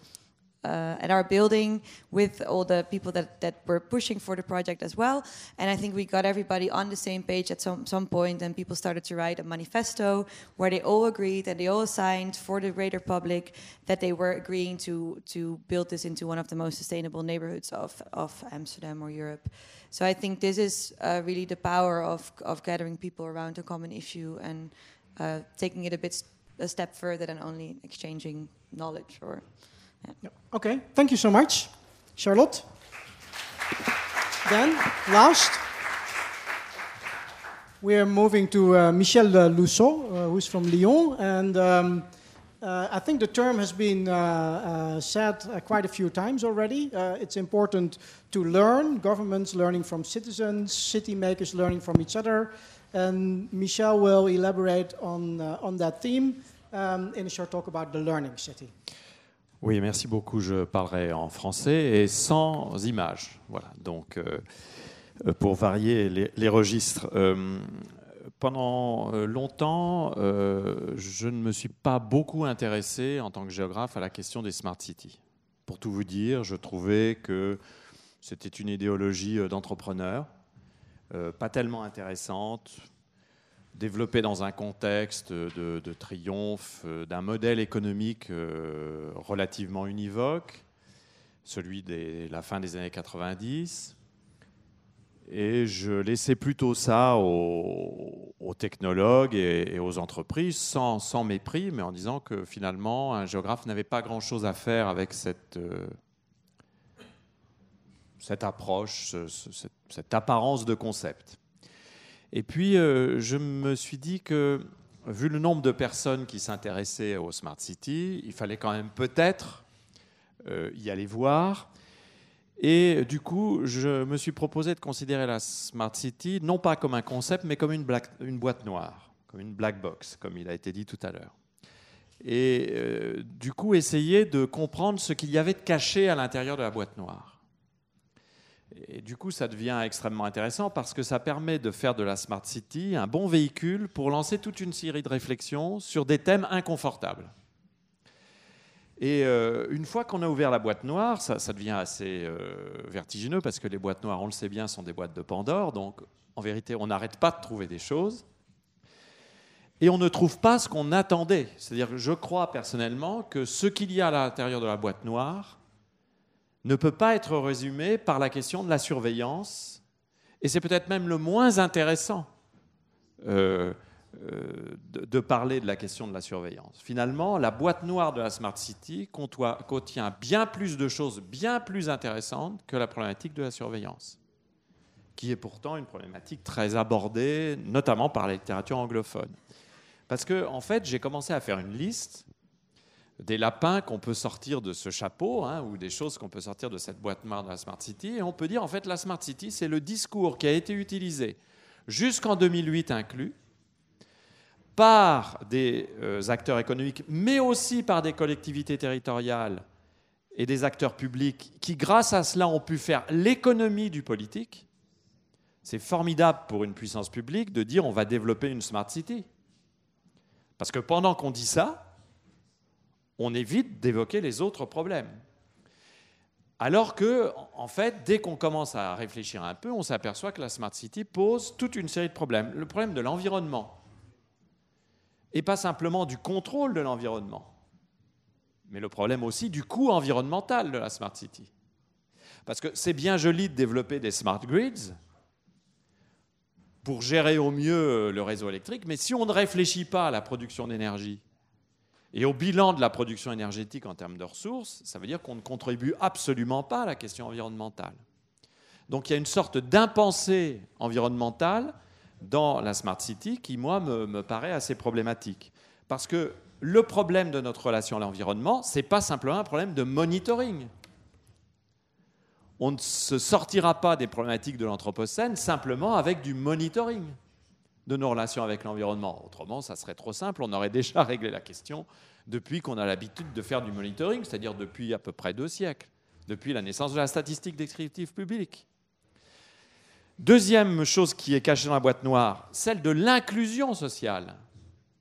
uh, at our building with all the people that, that were pushing for the project as well. And I think we got everybody on the same page at some, some point, and people started to write a manifesto where they all agreed and they all signed for the greater public that they were agreeing to, to build this into one of the most sustainable neighborhoods of, of Amsterdam or Europe. So I think this is uh, really the power of, of gathering people around a common issue and uh, taking it a bit a step further than only exchanging knowledge or Okay, thank you so much, Charlotte. then, last, we're moving to uh, Michel uh, Lussault, uh, who's from Lyon. And um, uh, I think the term has been uh, uh, said uh, quite a few times already. Uh, it's important to learn, governments learning from citizens, city makers learning from each other. And Michel will elaborate on, uh, on that theme um, in a short talk about the learning city. Oui, merci beaucoup. Je parlerai en français et sans images. Voilà, donc euh, euh, pour varier les, registres. Euh, pendant longtemps, je ne me suis pas beaucoup intéressé en tant que géographe à la question des smart cities. Pour tout vous dire, je trouvais que c'était une idéologie d'entrepreneur, euh, pas tellement intéressante, développé dans un contexte de, triomphe euh, d'un modèle économique euh, relativement univoque, celui de la fin des années 90. Et je laissais plutôt ça aux, technologues et, aux entreprises, sans, mépris, mais en disant que finalement, un géographe n'avait pas grand-chose à faire avec cette, euh, cette approche, cette, apparence de concept. Et puis, euh, je me suis dit que, vu le nombre de personnes qui s'intéressaient au Smart City, il fallait quand même peut-être euh, y aller voir. Et du coup, je me suis proposé de considérer la Smart City non pas comme un concept, mais comme une, boîte noire, comme une black box, comme il a été dit tout à l'heure. Et euh, du coup, essayer de comprendre ce qu'il y avait de caché à l'intérieur de la boîte noire. Et du coup, ça devient extrêmement intéressant parce que ça permet de faire de la Smart City un bon véhicule pour lancer toute une série de réflexions sur des thèmes inconfortables. Et euh, une fois qu'on a ouvert la boîte noire, ça, devient assez euh, vertigineux parce que les boîtes noires, on le sait bien, sont des boîtes de Pandore. Donc, en vérité, on n'arrête pas de trouver des choses. Et on ne trouve pas ce qu'on attendait. C'est-à-dire que je crois personnellement que ce qu'il y a à l'intérieur de la boîte noire ne peut pas être résumé par la question de la surveillance. Et c'est peut-être même le moins intéressant. Euh, euh, de, parler de la question de la surveillance. Finalement, la boîte noire de la Smart City contient bien plus de choses bien plus intéressantes que la problématique de la surveillance, qui est pourtant une problématique très abordée, notamment par la littérature anglophone. Parce que, en fait, j'ai commencé à faire une liste des lapins qu'on peut sortir de ce chapeau, hein, ou des choses qu'on peut sortir de cette boîte noire de la Smart City, et on peut dire, en fait, la Smart City, c'est le discours qui a été utilisé jusqu'en 2008 inclus, par des euh, acteurs économiques, mais aussi par des collectivités territoriales et des acteurs publics qui, grâce à cela, ont pu faire l'économie du politique. C'est formidable pour une puissance publique de dire on va développer une smart city. Parce que pendant qu'on dit ça, on évite d'évoquer les autres problèmes. Alors que, en fait, dès qu'on commence à réfléchir un peu, on s'aperçoit que la smart city pose toute une série de problèmes. Le problème de l'environnement, et pas simplement du contrôle de l'environnement, mais le problème aussi du coût environnemental de la Smart City. Parce que c'est bien joli de développer des smart grids pour gérer au mieux le réseau électrique, mais si on ne réfléchit pas à la production d'énergie et au bilan de la production énergétique en termes de ressources, ça veut dire qu'on ne contribue absolument pas à la question environnementale. Donc il y a une sorte d'impensée environnementale dans la Smart City qui, moi, me, paraît assez problématique. Parce que le problème de notre relation à l'environnement, ce n'est pas simplement un problème de monitoring. On ne se sortira pas des problématiques de l'Anthropocène simplement avec du monitoring de nos relations avec l'environnement. Autrement, ça serait trop simple, on aurait déjà réglé la question depuis qu'on a l'habitude de faire du monitoring, c'est-à-dire depuis à peu près deux siècles, depuis la naissance de la statistique descriptive publique. Deuxième chose qui est cachée dans la boîte noire, celle de l'inclusion sociale.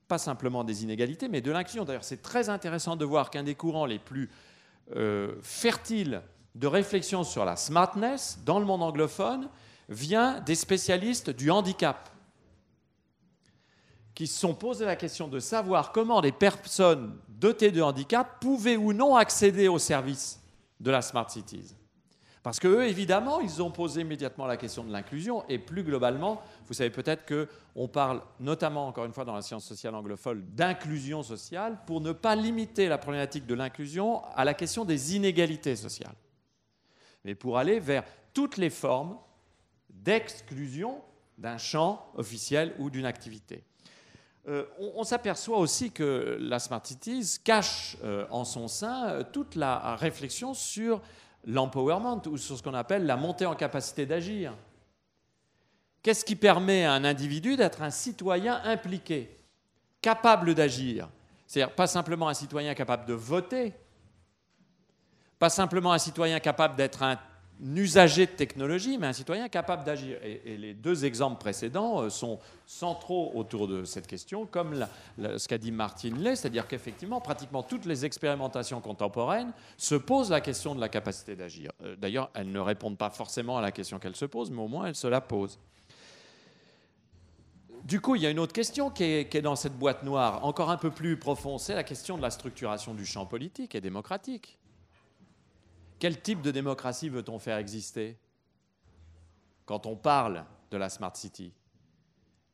Pas simplement des inégalités, mais de l'inclusion. D'ailleurs, c'est très intéressant de voir qu'un des courants les plus euh, fertiles de réflexion sur la smartness dans le monde anglophone vient des spécialistes du handicap, qui se sont posé la question de savoir comment les personnes dotées de handicap pouvaient ou non accéder aux services de la Smart Cities. Parce qu'eux, évidemment, ils ont posé immédiatement la question de l'inclusion. Et plus globalement, vous savez peut-être qu'on parle, notamment, encore une fois, dans la science sociale anglophone, d'inclusion sociale pour ne pas limiter la problématique de l'inclusion à la question des inégalités sociales. Mais pour aller vers toutes les formes d'exclusion d'un champ officiel ou d'une activité. Euh, on, s'aperçoit aussi que la Smart Cities cache euh, en son sein euh, toute la réflexion sur l'empowerment ou sur ce qu'on appelle la montée en capacité d'agir. Qu'est-ce qui permet à un individu d'être un citoyen impliqué, capable d'agir? C'est-à-dire pas simplement un citoyen capable de voter, pas simplement un citoyen capable d'être un usager de technologie, mais un citoyen capable d'agir. Et, les deux exemples précédents euh, sont centraux autour de cette question, comme ce qu'a dit Martin Lay, c'est-à-dire qu'effectivement, pratiquement toutes les expérimentations contemporaines se posent la question de la capacité d'agir. Euh, d'ailleurs, elles ne répondent pas forcément à la question qu'elles se posent, mais au moins elles se la posent. du coup, il y a une autre question qui est, qui est dans cette boîte noire, encore un peu plus profonde, c'est la question de la structuration du champ politique et démocratique. Quel type de démocratie veut-on faire exister quand on parle de la Smart City?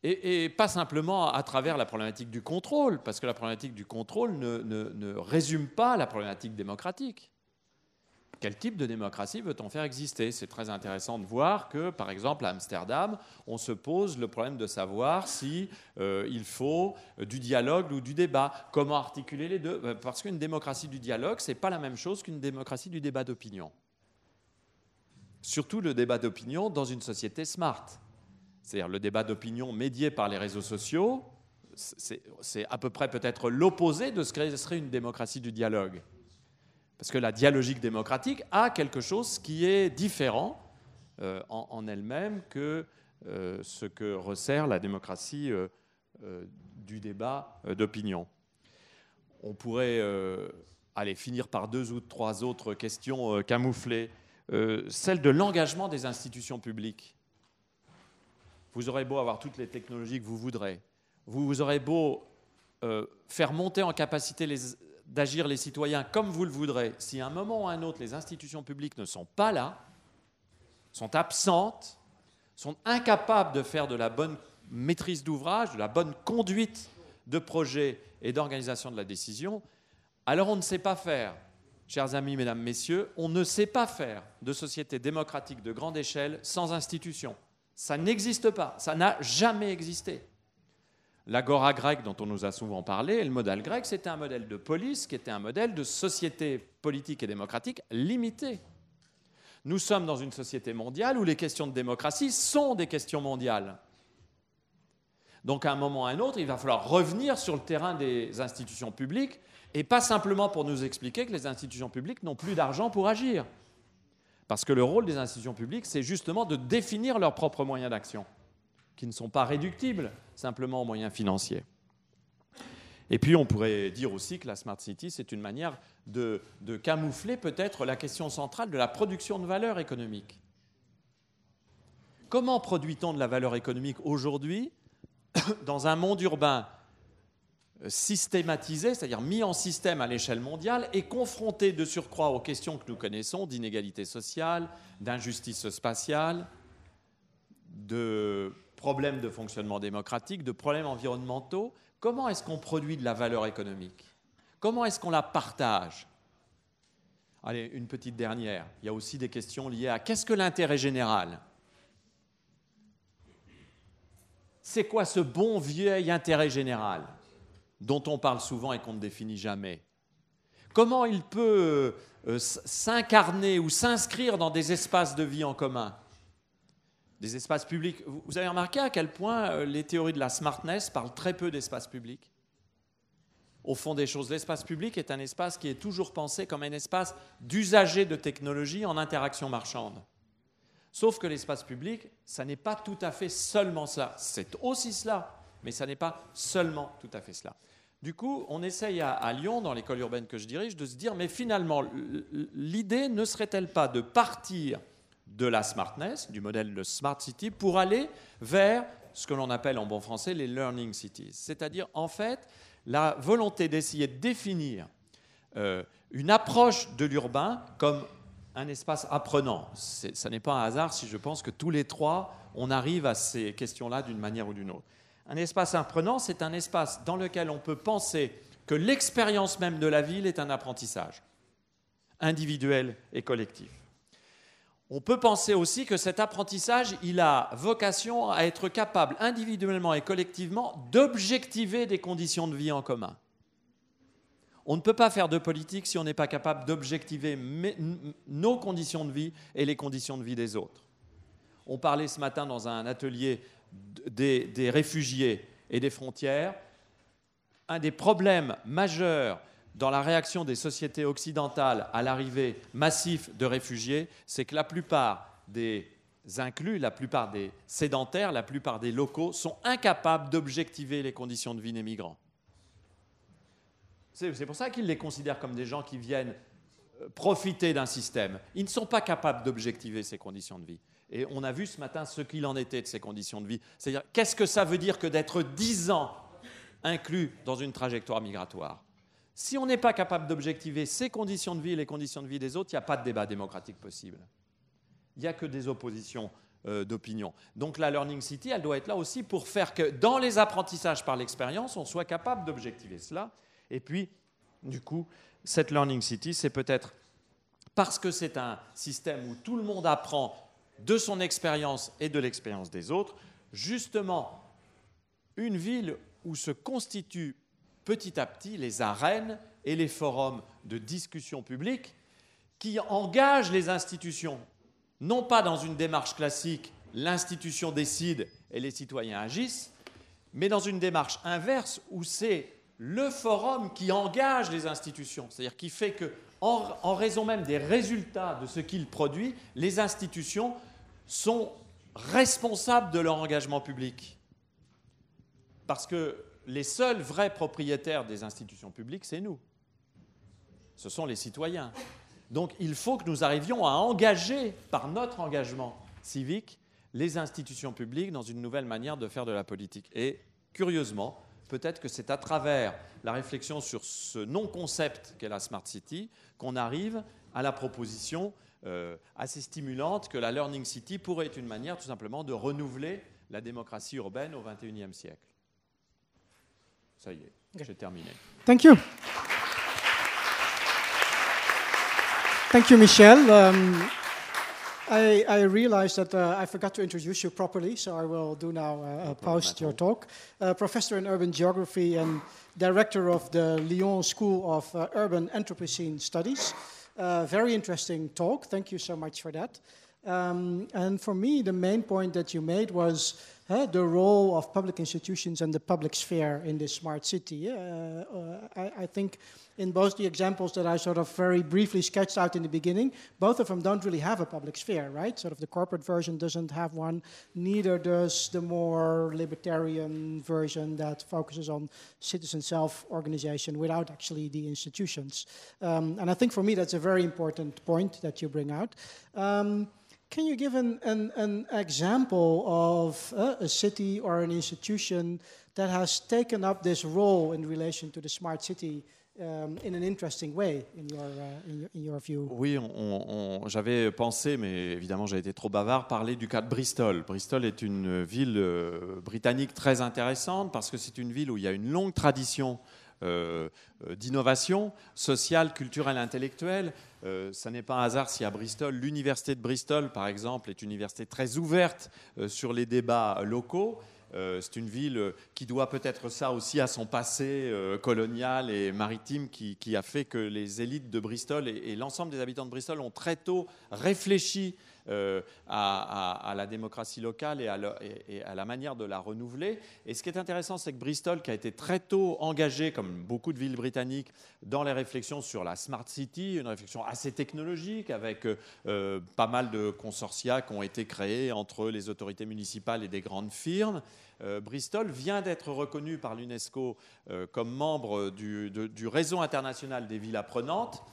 Et, pas simplement à travers la problématique du contrôle, parce que la problématique du contrôle ne, ne résume pas la problématique démocratique quel type de démocratie veut-on faire exister C'est très intéressant de voir que, par exemple, à Amsterdam, on se pose le problème de savoir si euh, il faut du dialogue ou du débat. Comment articuler les deux? Parce qu'une démocratie du dialogue, c'est pas la même chose qu'une démocratie du débat d'opinion. Surtout le débat d'opinion dans une société smart. C'est-à-dire le débat d'opinion médié par les réseaux sociaux, c'est à peu près peut-être l'opposé de ce que serait une démocratie du dialogue. Parce que la dialogique démocratique a quelque chose qui est différent euh, en, elle-même que euh, ce que resserre la démocratie euh, du débat d'opinion. On pourrait aller finir par deux ou trois autres questions camouflées. celle de l'engagement des institutions publiques. Vous aurez beau avoir toutes les technologies que vous voudrez, vous, vous aurez beau faire monter en capacité les d'agir les citoyens comme vous le voudrez, si à un moment ou à un autre les institutions publiques ne sont pas là, sont absentes, sont incapables de faire de la bonne maîtrise d'ouvrage, de la bonne conduite de projet et d'organisation de la décision, alors on ne sait pas faire. Chers amis, mesdames, messieurs, on ne sait pas faire de société démocratique de grande échelle sans institutions. Ça n'existe pas, ça n'a jamais existé. L'agora grecque dont on nous a souvent parlé, et le modèle grec, c'était un modèle de police qui était un modèle de société politique et démocratique limitée. Nous sommes dans une société mondiale où les questions de démocratie sont des questions mondiales. Donc à un moment ou à un autre, il va falloir revenir sur le terrain des institutions publiques, et pas simplement pour nous expliquer que les institutions publiques n'ont plus d'argent pour agir. Parce que le rôle des institutions publiques, c'est justement de définir leurs propres moyens d'action qui ne sont pas réductibles simplement aux moyens financiers. Et puis on pourrait dire aussi que la Smart City, c'est une manière de, camoufler peut-être la question centrale de la production de valeur économique. Comment produit-on de la valeur économique aujourd'hui dans un monde urbain systématisé, c'est-à-dire mis en système à l'échelle mondiale et confronté de surcroît aux questions que nous connaissons d'inégalité sociale, d'injustice spatiale, de problèmes de fonctionnement démocratique, de problèmes environnementaux. Comment est-ce qu'on produit de la valeur économique? Comment est-ce qu'on la partage? Allez, une petite dernière. Il y a aussi des questions liées à qu'est-ce que l'intérêt général? C'est quoi ce bon vieil intérêt général dont on parle souvent et qu'on ne définit jamais? Comment il peut euh, s'incarner ou s'inscrire dans des espaces de vie en commun? Des espaces publics. Vous avez remarqué à quel point euh, les théories de la smartness parlent très peu d'espace public? Au fond des choses, l'espace public est un espace qui est toujours pensé comme un espace d'usager de technologie en interaction marchande. Sauf que l'espace public, ça n'est pas tout à fait seulement cela. C'est aussi cela, mais ça n'est pas seulement tout à fait cela. Du coup, on essaye à Lyon, dans l'école urbaine que je dirige, de se dire, mais finalement, l'idée ne serait-elle pas de partir de la smartness, du modèle de Smart City, pour aller vers ce que l'on appelle en bon français les learning cities. C'est-à-dire, en fait, la volonté d'essayer de définir euh, une approche de l'urbain comme un espace apprenant. Ce n'est pas un hasard si je pense que tous les trois, on arrive à ces questions-là d'une manière ou d'une autre. Un espace apprenant, c'est un espace dans lequel on peut penser que l'expérience même de la ville est un apprentissage, individuel et collectif. On peut penser aussi que cet apprentissage, il a vocation à être capable individuellement et collectivement d'objectiver des conditions de vie en commun. On ne peut pas faire de politique si on n'est pas capable d'objectiver nos conditions de vie et les conditions de vie des autres. On parlait ce matin dans un atelier des, des réfugiés et des frontières. Un des problèmes majeurs dans la réaction des sociétés occidentales à l'arrivée massive de réfugiés, c'est que la plupart des inclus, la plupart des sédentaires, la plupart des locaux sont incapables d'objectiver les conditions de vie des migrants. C'est pour ça qu'ils les considèrent comme des gens qui viennent profiter d'un système. Ils ne sont pas capables d'objectiver ces conditions de vie. Et on a vu ce matin ce qu'il en était de ces conditions de vie. C'est-à-dire, qu'est-ce que ça veut dire que d'être dix ans inclus dans une trajectoire migratoire? Si on n'est pas capable d'objectiver ces conditions de vie et les conditions de vie des autres, il n'y a pas de débat démocratique possible. Il n'y a que des oppositions euh, d'opinion. Donc la Learning City, elle doit être là aussi pour faire que dans les apprentissages par l'expérience, on soit capable d'objectiver cela. Et puis, du coup, cette Learning City, c'est peut-être parce que c'est un système où tout le monde apprend de son expérience et de l'expérience des autres, justement une ville où se constituent petit à petit les arènes et les forums de discussion publique qui engagent les institutions, non pas dans une démarche classique, l'institution décide et les citoyens agissent, mais dans une démarche inverse où c'est le forum qui engage les institutions, c'est-à-dire qui fait que, en, raison même des résultats de ce qu'il produit, les institutions sont responsables de leur engagement public. Parce que les seuls vrais propriétaires des institutions publiques, c'est nous. Ce sont les citoyens. Donc il faut que nous arrivions à engager, par notre engagement civique, les institutions publiques dans une nouvelle manière de faire de la politique. Et curieusement, peut-être que c'est à travers la réflexion sur ce non-concept qu'est la Smart City qu'on arrive à la proposition euh, assez stimulante que la Learning City pourrait être une manière tout simplement de renouveler la démocratie urbaine au XXIe siècle. Ça y est, j'ai terminé. Thank you. Thank you, Michel. Um, I, I realized that uh, I forgot to introduce you properly, so I will do now uh, uh post your talk. Uh, professor in urban geography and director of the Lyon School of uh, Urban Anthropocene Studies. Uh, very interesting talk. Thank you so much for that. Um, and for me, the main point that you made was the role of public institutions and the public sphere in this smart city. Uh, I, I, think in both the examples that I sort of very briefly sketched out in the beginning, both of them don't really have a public sphere, right? Sort of the corporate version doesn't have one, neither does the more libertarian version that focuses on citizen self organization without actually the institutions. Um, and I think for me that's a very important point that you bring out. Um, can you give an, an, an example of uh, a city or an institution that has taken up this role in relation to the smart city um, in an interesting way, in your, uh, in your, in your view? Oui, on, on, j'avais pensé, mais évidemment j'ai été trop bavard, parler du cas de Bristol. Bristol est une ville euh, britannique très intéressante parce que c'est une ville où il y a une longue tradition euh, d'innovation sociale, culturelle, intellectuelle. Euh, ça n'est pas un hasard si à Bristol, l'université de Bristol, par exemple, est une université très ouverte sur les débats locaux. c'est une ville qui doit peut-être ça aussi à son passé colonial et maritime qui, a fait que les élites de Bristol et l'ensemble des habitants de Bristol ont très tôt réfléchi euh, à, la démocratie locale et à, la manière de la renouveler. Et ce qui est intéressant, c'est que Bristol, qui a été très tôt engagé, comme beaucoup de villes britanniques, dans les réflexions sur la Smart City, une réflexion assez technologique, avec euh, pas mal de consortia qui ont été créés entre les autorités municipales et des grandes firmes. Euh, Bristol vient d'être reconnu par l'UNESCO comme membre du, réseau international des villes apprenantes.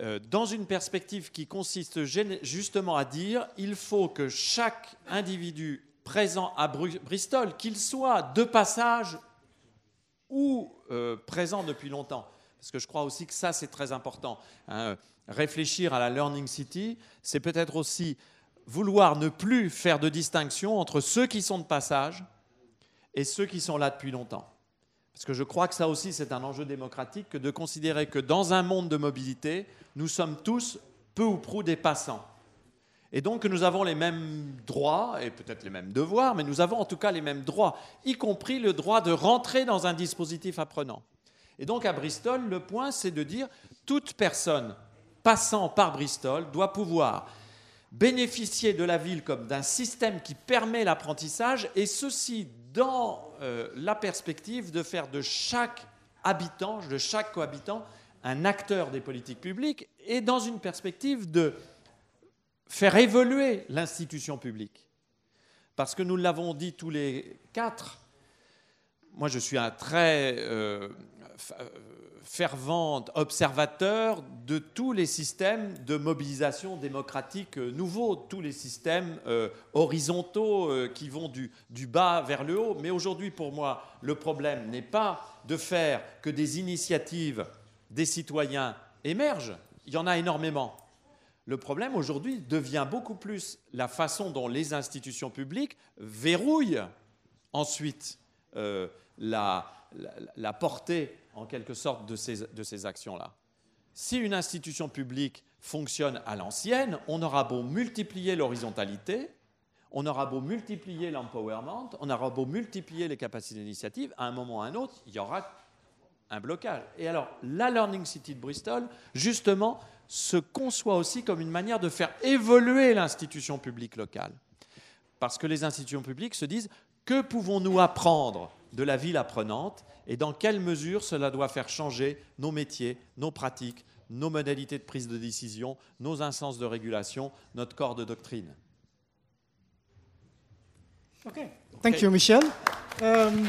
Euh, dans une perspective qui consiste justement à dire il faut que chaque individu présent à Bristol, qu'il soit de passage ou euh, présent depuis longtemps, parce que je crois aussi que ça c'est très important. Hein, réfléchir à la Learning City, c'est peut-être aussi vouloir ne plus faire de distinction entre ceux qui sont de passage et ceux qui sont là depuis longtemps. Parce que je crois que ça aussi, c'est un enjeu démocratique que de considérer que dans un monde de mobilité, nous sommes tous peu ou prou des passants. Et donc nous avons les mêmes droits, et peut-être les mêmes devoirs, mais nous avons en tout cas les mêmes droits, y compris le droit de rentrer dans un dispositif apprenant. Et donc à Bristol, le point, c'est de dire toute personne passant par Bristol doit pouvoir bénéficier de la ville comme d'un système qui permet l'apprentissage, et ceci dans euh, la perspective de faire de chaque habitant, de chaque cohabitant, un acteur des politiques publiques, et dans une perspective de faire évoluer l'institution publique. Parce que nous l'avons dit tous les quatre, moi, je suis un très fervent observateur de tous les systèmes de mobilisation démocratique euh, nouveaux, tous les systèmes euh, horizontaux euh, qui vont du, du, bas vers le haut. Mais aujourd'hui, pour moi, le problème n'est pas de faire que des initiatives des citoyens émergent. Il y en a énormément. Le problème aujourd'hui devient beaucoup plus la façon dont les institutions publiques verrouillent ensuite la, la, portée en quelque sorte de ces actions-là. Si une institution publique fonctionne à l'ancienne, on aura beau multiplier l'horizontalité, on aura beau multiplier l'empowerment, on aura beau multiplier les capacités d'initiative, à un moment ou à un autre, il y aura un blocage. Et alors, la Learning City de Bristol, justement, se conçoit aussi comme une manière de faire évoluer l'institution publique locale. Parce que les institutions publiques se disent, que pouvons-nous apprendre de la ville apprenante et dans quelle mesure cela doit faire changer nos métiers, nos pratiques, nos modalités de prise de décision, nos instances de régulation, notre corps de doctrine? Okay. Thank you, Michel. Um,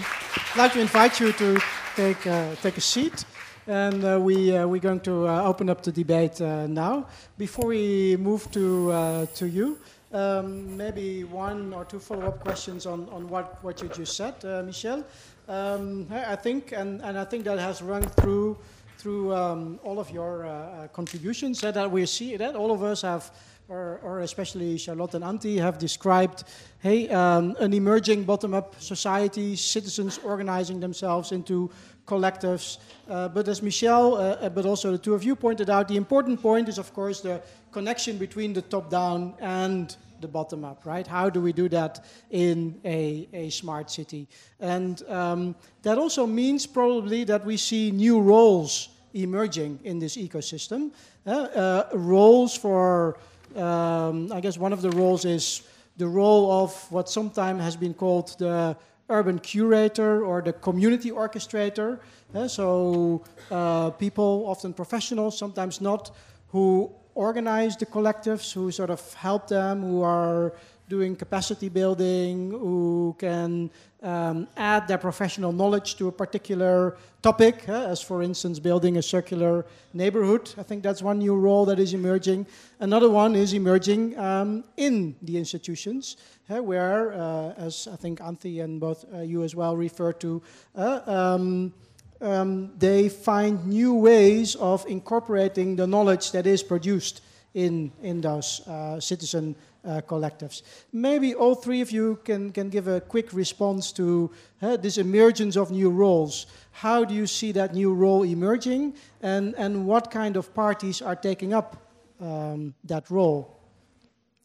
I'd like to invite you to take, uh, take a seat. And uh, we, uh, we're going to uh, open up the debate uh, now. Before we move to, uh, to you, um, maybe one or two follow-up questions on, on what, what you just said, uh, Michel. Um, I think, and, and I think that has run through through um, all of your uh, uh contributions that we see that all of us have, or, or especially Charlotte and Anthi, have described, hey, um, an emerging bottom-up society, citizens organizing themselves into collectives. Uh, but as Michel, uh, but also the two of you pointed out, the important point is, of course, the connection between the top-down and the bottom up, right? How do we do that in a, a smart city? And um, that also means probably that we see new roles emerging in this ecosystem. Uh, uh, roles for, um, I guess one of the roles is the role of what sometimes has been called the urban curator or the community orchestrator. Uh, so uh, people, often professionals, sometimes not, who organize the collectives, who sort of help them, who are doing capacity building, who can um, add their professional knowledge to a particular topic, uh, as for instance, building a circular neighborhood. I think that's one new role that is emerging. Another one is emerging um, in the institutions, uh, where, uh, as I think Anthi and both uh, you as well refer to, uh, um, um, they find new ways of incorporating the knowledge that is produced in, in those uh, citizen collectives. Maybe all three of you can, can give a quick response to uh, this emergence of new roles. How do you see that new role emerging, and, and what kind of parties are taking up um, that role?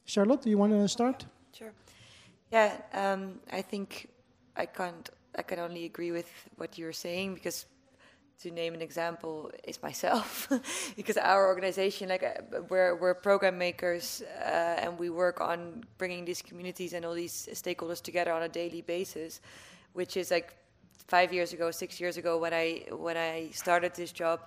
Charlotte, do you want to start? Sure. Yeah, um, I think I can't I can only agree with what you're saying because to name an example is myself. Because our organization like uh, we're, we're program makers uh, and we work on bringing these communities and all these stakeholders together on a daily basis which is like five years ago six years ago when i when i started this job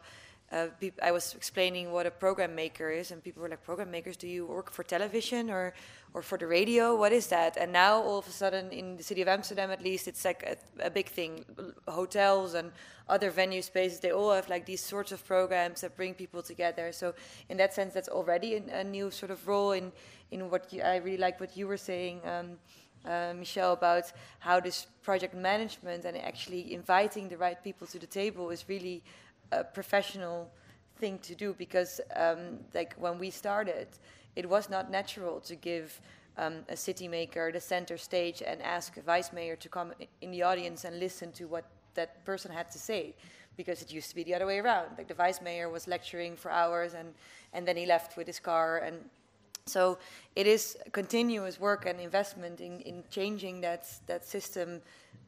uh, I was explaining what a program maker is, and people were like, "Program makers? Do you work for television or, or for the radio? What is that?" And now, all of a sudden, in the city of Amsterdam, at least, it's like a, a big thing. Hotels and other venue spaces, they all have like these sorts of programs that bring people together. So, in that sense, that's already a, new sort of role in in what you, I really like what you were saying. Um, uh, Michel, about how this project management and actually inviting the right people to the table is really a professional thing to do because um, like when we started it was not natural to give um, a city maker the center stage and ask a vice mayor to come in the audience and listen to what that person had to say because it used to be the other way around. Like the vice mayor was lecturing for hours and and then he left with his car and so it is continuous work and investment in, in changing that that system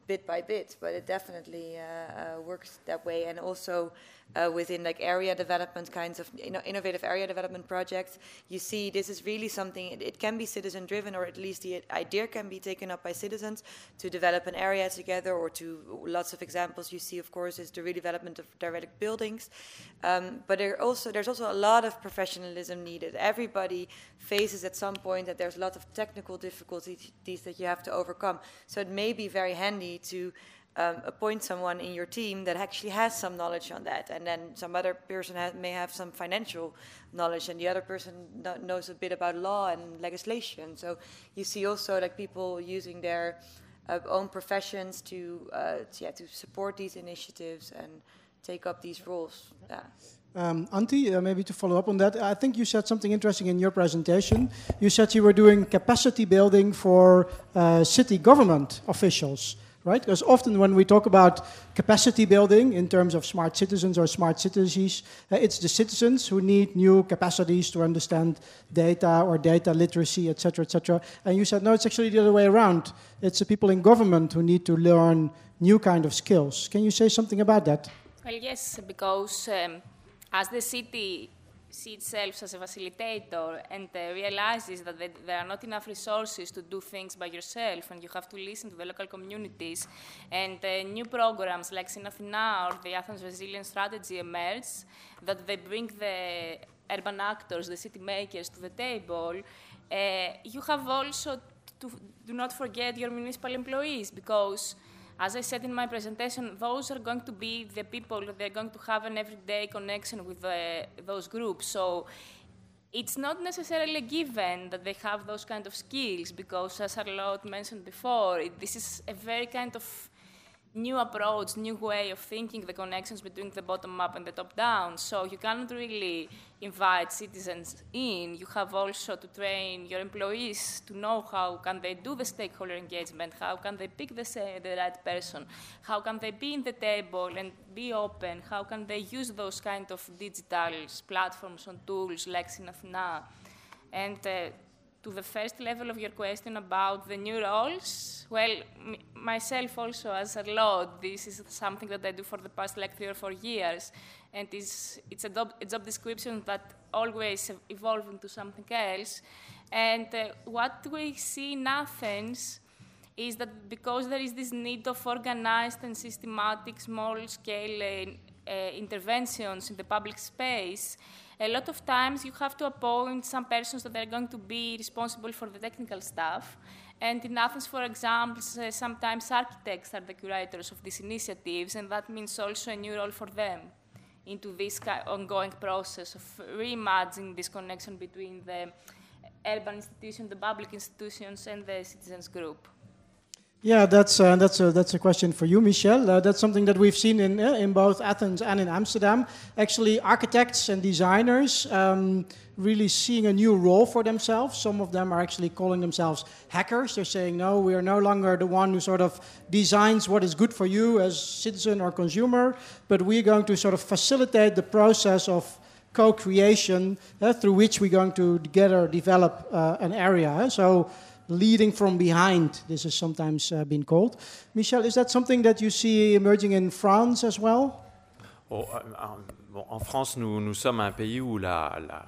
bit by bit, but it definitely uh, uh, works that way. And also uh, within like area development kinds of you know, innovative area development projects, you see this is really something. It, it, can be citizen driven, or at least the idea can be taken up by citizens to develop an area together. Or to lots of examples you see, of course, is the redevelopment of direct buildings. Um, but there also there's also a lot of professionalism needed. Everybody faces at some point that there's a lot of technical difficulties that you have to overcome. So it may be very handy to um, appoint someone in your team that actually has some knowledge on that, and then some other person ha- may have some financial knowledge, and the other person kno- knows a bit about law and legislation. So you see also like people using their uh, own professions to uh, yeah to support these initiatives and take up these roles. Yeah. Um, Anthi, uh, maybe to follow up on that, I think you said something interesting in your presentation. You said you were doing capacity building for uh, city government officials, right? Because often when we talk about capacity building in terms of smart citizens or smart cities, uh, it's the citizens who need new capacities to understand data or data literacy, etc., etc. And you said no, it's actually the other way around. It's the people in government who need to learn new kind of skills. Can you say something about that? Well, yes, because um, as the city sees itself as a facilitator and uh, realizes that there are not enough resources to do things by yourself and you have to listen to the local communities. And uh, new programs like Synathina or the Athens Resilience Strategy emerge, that they bring the urban actors, the city makers to the table, uh, you have also to do not forget your municipal employees because as I said in my presentation, those are going to be the people they're going to have an everyday connection with those groups. So it's not necessarily given that they have those kind of skills because, as Charlotte mentioned before, it, this is a very kind of new approach, new way of thinking the connections between the bottom up and the top down. So you cannot really invite citizens in. You have also to train your employees to know how can they do the stakeholder engagement, how can they pick the, the right person, how can they be in the table and be open, how can they use those kind of digital platforms and tools like Synathina. And uh, to the first level of your question about the new roles, well, myself also as a lot, this is something that I do for the past like three or four years, and it's, it's a, job, a job description that always evolving to something else. And uh, what we see in Athens is that because there is this need of organized and systematic small-scale uh, uh, interventions in the public space, a lot of times you have to appoint some persons that are going to be responsible for the technical stuff. And in Athens, for example, uh, sometimes architects are the curators of these initiatives, and that means also a new role for them into this ongoing process of reimagining this connection between the urban institution, the public institutions, and the citizens group. Yeah, that's uh, that's a that's a question for you, Michel. Uh, that's something that we've seen in uh, in both Athens and in Amsterdam. Actually, architects and designers um, really seeing a new role for themselves. Some of them are actually calling themselves hackers. They're saying, no, we are no longer the one who sort of designs what is good for you as citizen or consumer, but we're going to sort of facilitate the process of co-creation uh, through which we're going to together develop uh, an area. So leading from behind, this is sometimes uh, been called. Michel, is that something that you see emerging in France as well? Oh, euh, en France, nous, nous, sommes un pays où la, la,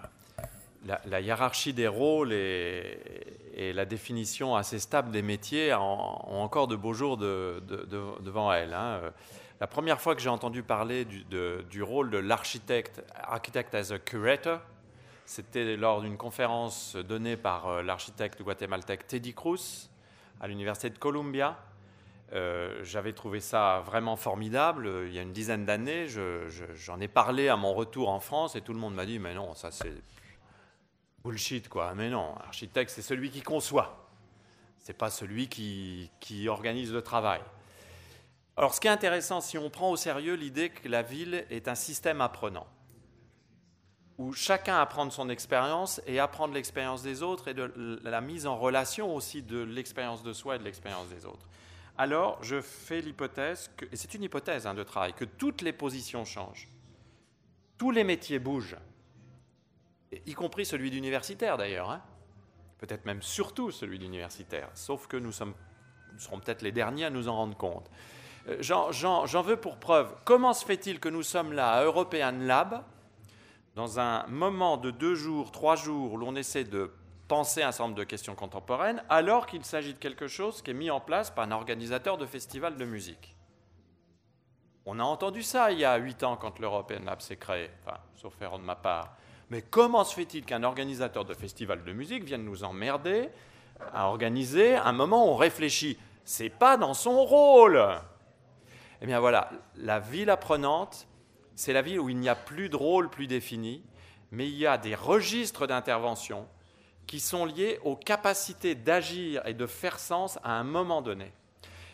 la, la hiérarchie des rôles et, la définition assez stable des métiers ont, encore de beaux jours de, de, de, devant elles. Hein. La première fois que j'ai entendu parler du, du rôle de l'architecte, architect as a curator, c'était lors d'une conférence donnée par euh, l'architecte guatémaltèque Teddy Cruz à l'université de Columbia. Euh, J'avais trouvé ça vraiment formidable. Il y a une dizaine d'années, j'en ai parlé à mon retour en France et tout le monde m'a dit Mais non, ça c'est bullshit, quoi. Mais non, architecte, c'est celui qui conçoit. C'est pas celui qui, qui organise le travail. Alors, ce qui est intéressant, si on prend au sérieux l'idée que la ville est un système apprenant, où chacun apprend de son expérience et apprend de l'expérience des autres et de la mise en relation aussi de l'expérience de soi et de l'expérience des autres. Alors, je fais l'hypothèse, et c'est une hypothèse hein, de travail, que toutes les positions changent. Tous les métiers bougent, y compris celui d'universitaire d'ailleurs. Hein. Peut-être même surtout celui d'universitaire, sauf que nous, sommes, nous serons peut-être les derniers à nous en rendre compte. Euh, j'en veux pour preuve, comment se fait-il que nous sommes là à European Lab, dans un moment de deux jours, trois jours, où l'on essaie de penser un certain nombre de questions contemporaines, alors qu'il s'agit de quelque chose qui est mis en place par un organisateur de festival de musique. On a entendu ça il y a huit ans quand l'European Lab s'est créé, enfin, sauf erreur de ma part. Mais comment se fait-il qu'un organisateur de festival de musique vienne nous emmerder à organiser un moment où on réfléchit? C'est pas dans son rôle Eh bien voilà, la ville apprenante, c'est la ville où il n'y a plus de rôle plus défini, mais il y a des registres d'intervention qui sont liés aux capacités d'agir et de faire sens à un moment donné.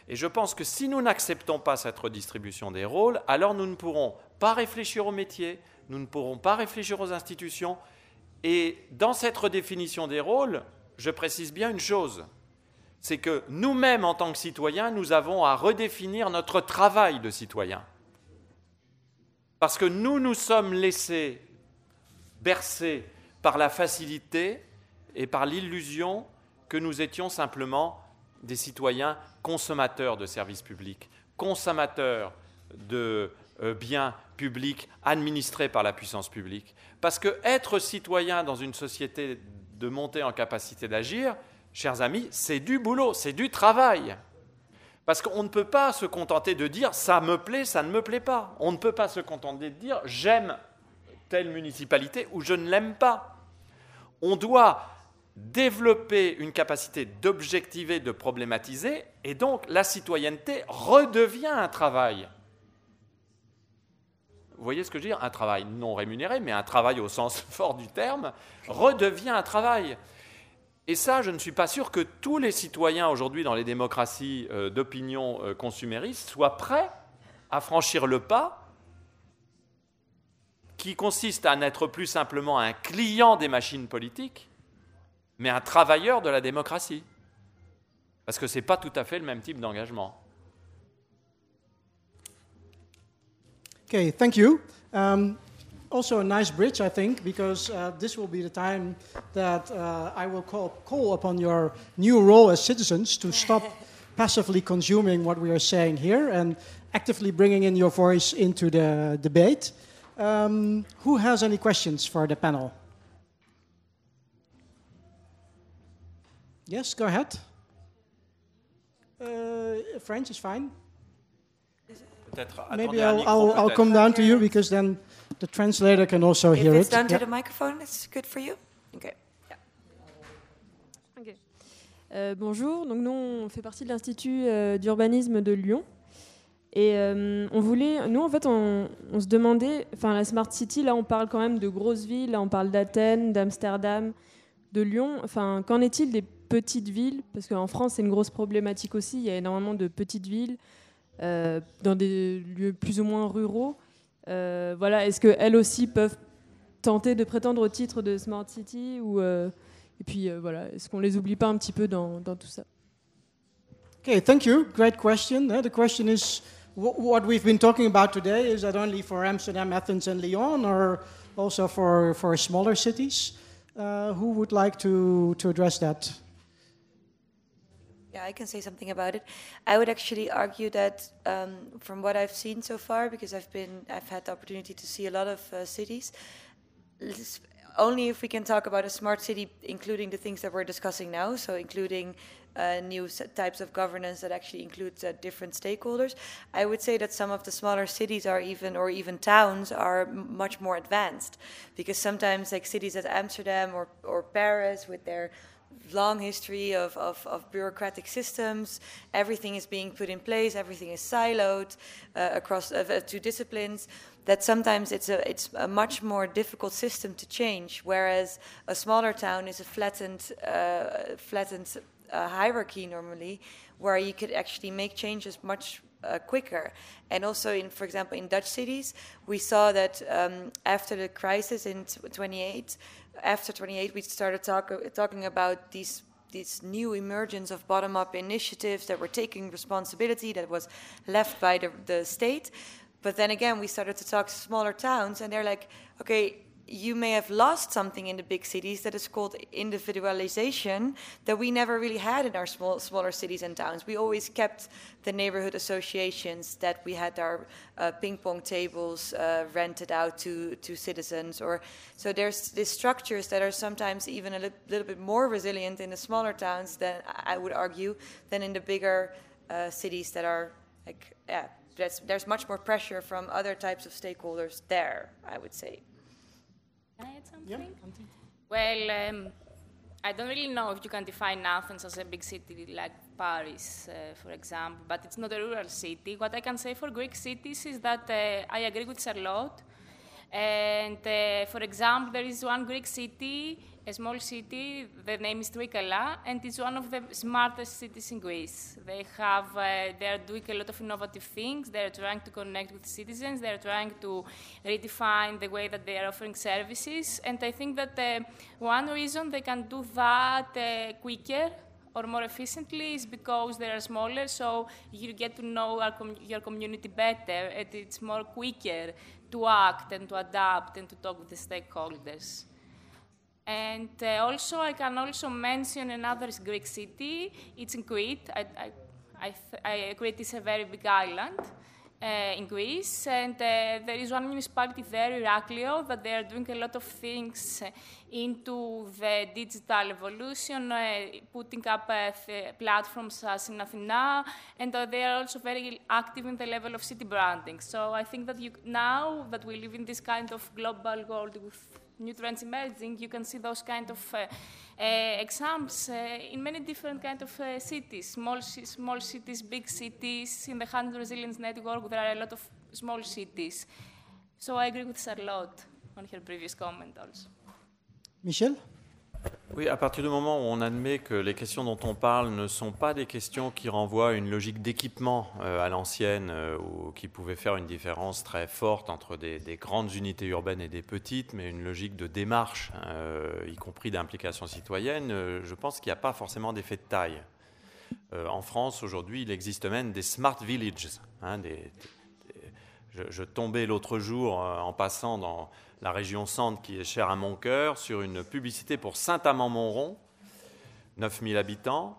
Et je pense que si nous n'acceptons pas cette redistribution des rôles, alors nous ne pourrons pas réfléchir au métier, nous ne pourrons pas réfléchir aux institutions. Et dans cette redéfinition des rôles, je précise bien une chose, c'est que nous-mêmes, en tant que citoyens, nous avons à redéfinir notre travail de citoyen. Parce que nous nous sommes laissés bercer par la facilité et par l'illusion que nous étions simplement des citoyens consommateurs de services publics, consommateurs de euh, biens publics administrés par la puissance publique. Parce que être citoyen dans une société de montée en capacité d'agir, chers amis, c'est du boulot, c'est du travail. Parce qu'on ne peut pas se contenter de dire ça me plaît, ça ne me plaît pas. On ne peut pas se contenter de dire j'aime telle municipalité ou je ne l'aime pas. On doit développer une capacité d'objectiver, de problématiser, et donc la citoyenneté redevient un travail. Vous voyez ce que je veux dire? Un travail non rémunéré, mais un travail au sens fort du terme, redevient un travail. Et ça, je ne suis pas sûr que tous les citoyens aujourd'hui dans les démocraties euh, d'opinion euh, consuméristes soient prêts à franchir le pas qui consiste à n'être plus simplement un client des machines politiques, mais un travailleur de la démocratie. Parce que ce n'est pas tout à fait le même type d'engagement. Okay, thank you. Um, also a nice bridge, I think, because uh, this will be the time that uh, I will call, call upon your new role as citizens to stop passively consuming what we are saying here and actively bringing in your voice into the debate. Um, who has any questions for the panel? Yes, go ahead. Uh, French is fine. Maybe I'll, I'll, I'll come down to you because then the translator can also if hear it's it. down to Yeah. the microphone, it's good for you? Okay. Yeah. Ok. Euh, bonjour, donc nous on fait partie de l'Institut euh, d'urbanisme de Lyon. Et euh, on voulait, nous en fait on, on se demandait, enfin la Smart City, là on parle quand même de grosses villes, là on parle d'Athènes, d'Amsterdam, de Lyon. Enfin, qu'en est-il des petites villes? Parce qu'en France c'est une grosse problématique aussi, il y a énormément de petites villes dans des lieux plus ou moins ruraux. Euh, voilà, est-ce qu'elles aussi peuvent tenter de prétendre au titre de Smart City ou euh, et puis euh, voilà, est-ce qu'on les oublie pas un petit peu dans, dans tout ça? Okay, thank you. Great question. Uh, the question is wh- what we've been talking about today is that only for Amsterdam, Athens, and Lyon, or also for, for smaller cities? Uh, who would like to, to address that? Yeah, I can say something about it. I would actually argue that um, from what I've seen so far, because I've been, I've had the opportunity to see a lot of uh, cities. Only if we can talk about a smart city, including the things that we're discussing now, so including uh, new types of governance that actually includes uh, different stakeholders. I would say that some of the smaller cities are even, or even towns, are much more advanced, because sometimes like cities as Amsterdam or, or Paris, with their long history of, of, of bureaucratic systems. Everything is being put in place. Everything is siloed uh, across uh, two disciplines. That sometimes it's a it's a much more difficult system to change. Whereas a smaller town is a flattened uh, flattened uh, hierarchy normally, where you could actually make changes much uh, quicker. And also, in for example, in Dutch cities, we saw that um, after the crisis in t- 28, after 28, we started talk, talking about these this new emergence of bottom-up initiatives that were taking responsibility that was left by the, the state. But then again, we started to talk to smaller towns, and they're like, okay, you may have lost something in the big cities that is called individualization that we never really had in our small, smaller cities and towns. We always kept the neighborhood associations that we had our uh, ping pong tables uh, rented out to, to citizens. Or so there's these structures that are sometimes even a li- little bit more resilient in the smaller towns than I would argue than in the bigger uh, cities that are like yeah. There's, there's much more pressure from other types of stakeholders there, I would say. Can I add something? Well, um, I don't really know if you can define Athens as a big city like Paris, uh, for example, but it's not a rural city. What I can say for Greek cities is that uh, I agree with Charlotte. And uh, for example, there is one Greek city, a small city, the name is Trikala, and it's one of the smartest cities in Greece. They have, uh, they are doing a lot of innovative things. They are trying to connect with citizens. They are trying to redefine the way that they are offering services. And I think that uh, one reason they can do that uh, quicker or more efficiently is because they are smaller, so you get to know com your community better, and it's more quicker to act and to adapt and to talk with the stakeholders. And uh, also, I can also mention another Greek city. It's in Crete. I, I, I, Crete is a very big island uh, in Greece, and uh, there is one municipality there, Iraklio, that they are doing a lot of things into the digital evolution, uh, putting up uh, platforms as Synathina, and uh, they are also very active in the level of city branding. So I think that you, now that we live in this kind of global world with new trends emerging, you can see those kind of uh, uh, exams uh, in many different kind of cities, small, small cities, big cities. In the Hand Resilience Network, there are a lot of small cities. So I agree with Charlotte on her previous comment also. Michel Oui, à partir du moment où on admet que les questions dont on parle ne sont pas des questions qui renvoient à une logique d'équipement euh, à l'ancienne euh, ou qui pouvait faire une différence très forte entre des, grandes unités urbaines et des petites, mais une logique de démarche, euh, y compris d'implication citoyenne, je pense qu'il n'y a pas forcément d'effet de taille. en France, aujourd'hui, il existe même des smart villages. Hein, je, tombais l'autre jour en passant dans la région centre qui est chère à mon cœur, sur une publicité pour Saint-Amand-Montrond, 9000 habitants.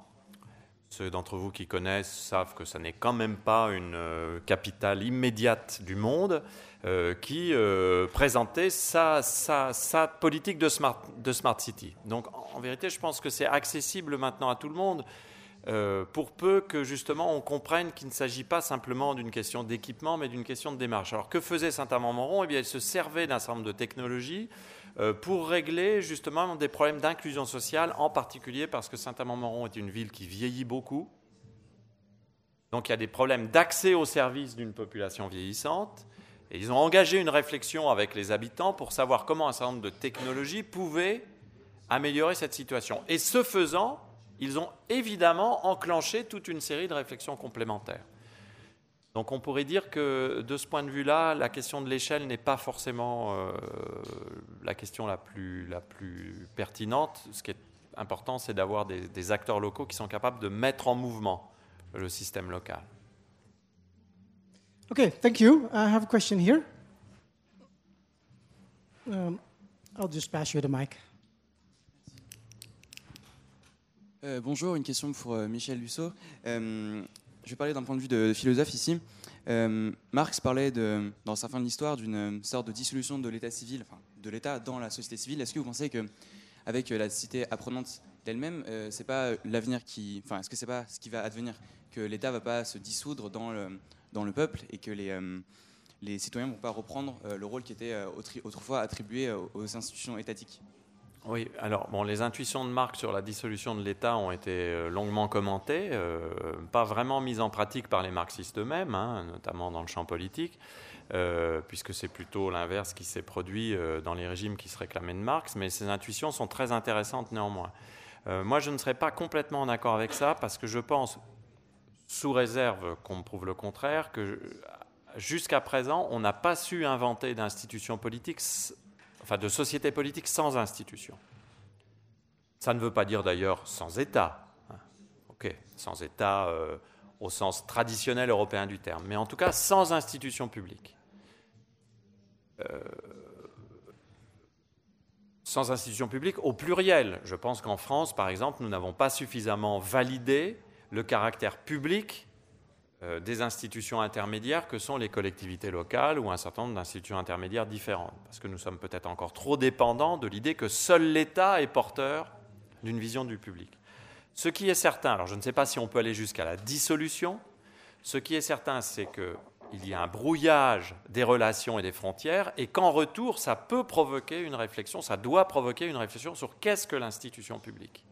Ceux d'entre vous qui connaissent savent que ça n'est quand même pas une euh, capitale immédiate du monde, euh, qui euh, présentait sa, sa, politique de smart, de smart City. Donc en vérité, je pense que c'est accessible maintenant à tout le monde. Euh, pour peu que justement on comprenne qu'il ne s'agit pas simplement d'une question d'équipement, mais d'une question de démarche. Alors que faisait Saint-Amand-Montrond Eh bien, il se servait d'un certain nombre de technologies euh, pour régler justement des problèmes d'inclusion sociale, en particulier parce que Saint-Amand-Montrond est une ville qui vieillit beaucoup. Donc il y a des problèmes d'accès aux services d'une population vieillissante. Et ils ont engagé une réflexion avec les habitants pour savoir comment un certain nombre de technologies pouvaient améliorer cette situation. Et ce faisant, ils ont évidemment enclenché toute une série de réflexions complémentaires. Donc on pourrait dire que de ce point de vue-là, la question de l'échelle n'est pas forcément euh, la question la plus, la plus pertinente. Ce qui est important, c'est d'avoir des, acteurs locaux qui sont capables de mettre en mouvement le système local. Okay, thank you. I have a question here. Um, I'll just pass you the mic. Euh, bonjour, une question pour euh, Michel Lusso. Euh, je vais parler d'un point de vue de philosophe ici. Marx parlait dans sa fin de l'histoire d'une sorte de dissolution de l'État civil, enfin, de l'État dans la société civile. Est-ce que vous pensez que avec la cité apprenante d'elle-même, c'est pas l'avenir qui, enfin, est-ce que c'est pas ce qui va advenir que l'État va pas se dissoudre dans le, dans le peuple et que les les citoyens vont pas reprendre le rôle qui était autrefois attribué aux institutions étatiques? Oui, alors bon, les intuitions de Marx sur la dissolution de l'État ont été euh, longuement commentées, euh, pas vraiment mises en pratique par les marxistes eux-mêmes, hein, notamment dans le champ politique, euh, puisque c'est plutôt l'inverse qui s'est produit dans les régimes qui se réclamaient de Marx, mais ces intuitions sont très intéressantes néanmoins. moi, je ne serais pas complètement en accord avec ça, parce que je pense, sous réserve qu'on me prouve le contraire, que jusqu'à présent, on n'a pas su inventer d'institutions politiques enfin de société politique sans institution. Ça ne veut pas dire d'ailleurs sans État. Hein. Ok, sans État euh, au sens traditionnel européen du terme, mais en tout cas sans institution publique. Euh, sans institution publique au pluriel. Je pense qu'en France, par exemple, nous n'avons pas suffisamment validé le caractère public des institutions intermédiaires que sont les collectivités locales ou un certain nombre d'institutions intermédiaires différentes. Parce que nous sommes peut-être encore trop dépendants de l'idée que seul l'État est porteur d'une vision du public. Ce qui est certain, alors je ne sais pas si on peut aller jusqu'à la dissolution, ce qui est certain, c'est que il y a un brouillage des relations et des frontières, et qu'en retour, ça peut provoquer une réflexion, ça doit provoquer une réflexion sur qu'est-ce que l'institution publique.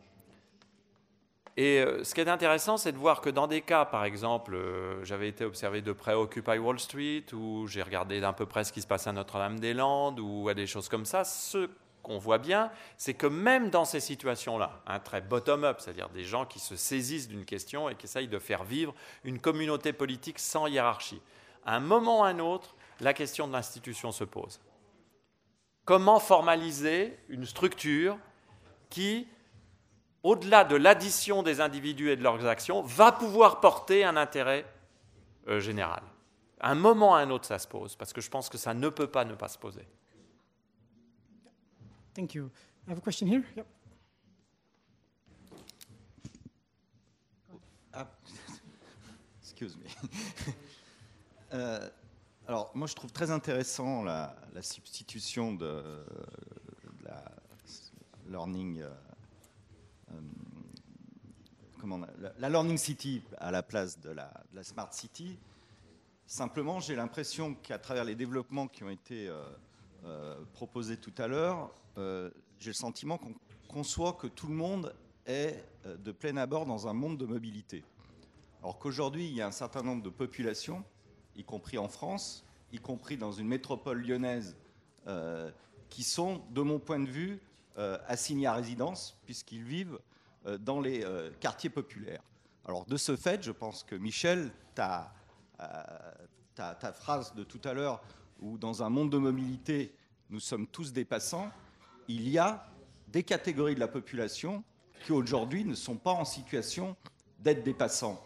Et euh, ce qui est intéressant, c'est de voir que dans des cas, par exemple, euh, j'avais été observé de près Occupy Wall Street, ou j'ai regardé d'un peu près ce qui se passe à Notre-Dame-des-Landes, ou à des choses comme ça, ce qu'on voit bien, c'est que même dans ces situations-là, un très bottom-up, c'est-à-dire des gens qui se saisissent d'une question et qui essayent de faire vivre une communauté politique sans hiérarchie, à un moment ou à un autre, la question de l'institution se pose. Comment formaliser une structure qui au-delà de l'addition des individus et de leurs actions, va pouvoir porter un intérêt euh, général. À un moment ou à un autre, ça se pose, parce que je pense que ça ne peut pas ne pas se poser. Thank you. I have a question here. Yep. Ah. Excuse me. euh, alors, moi, je trouve très intéressant la, la substitution de, de la learning. Euh, comment, la, Learning City à la place de la, Smart City. Simplement, j'ai l'impression qu'à travers les développements qui ont été euh, euh, proposés tout à l'heure, euh, j'ai le sentiment qu'on conçoit que tout le monde est euh, de plein abord dans un monde de mobilité. Alors qu'aujourd'hui, il y a un certain nombre de populations, y compris en France, y compris dans une métropole lyonnaise, euh, qui sont, de mon point de vue, euh, assignés à résidence, puisqu'ils vivent euh, dans les euh, quartiers populaires. Alors de ce fait, je pense que Michel, ta, ta, phrase de tout à l'heure, où dans un monde de mobilité, nous sommes tous des passants, il y a des catégories de la population qui aujourd'hui ne sont pas en situation d'être des passants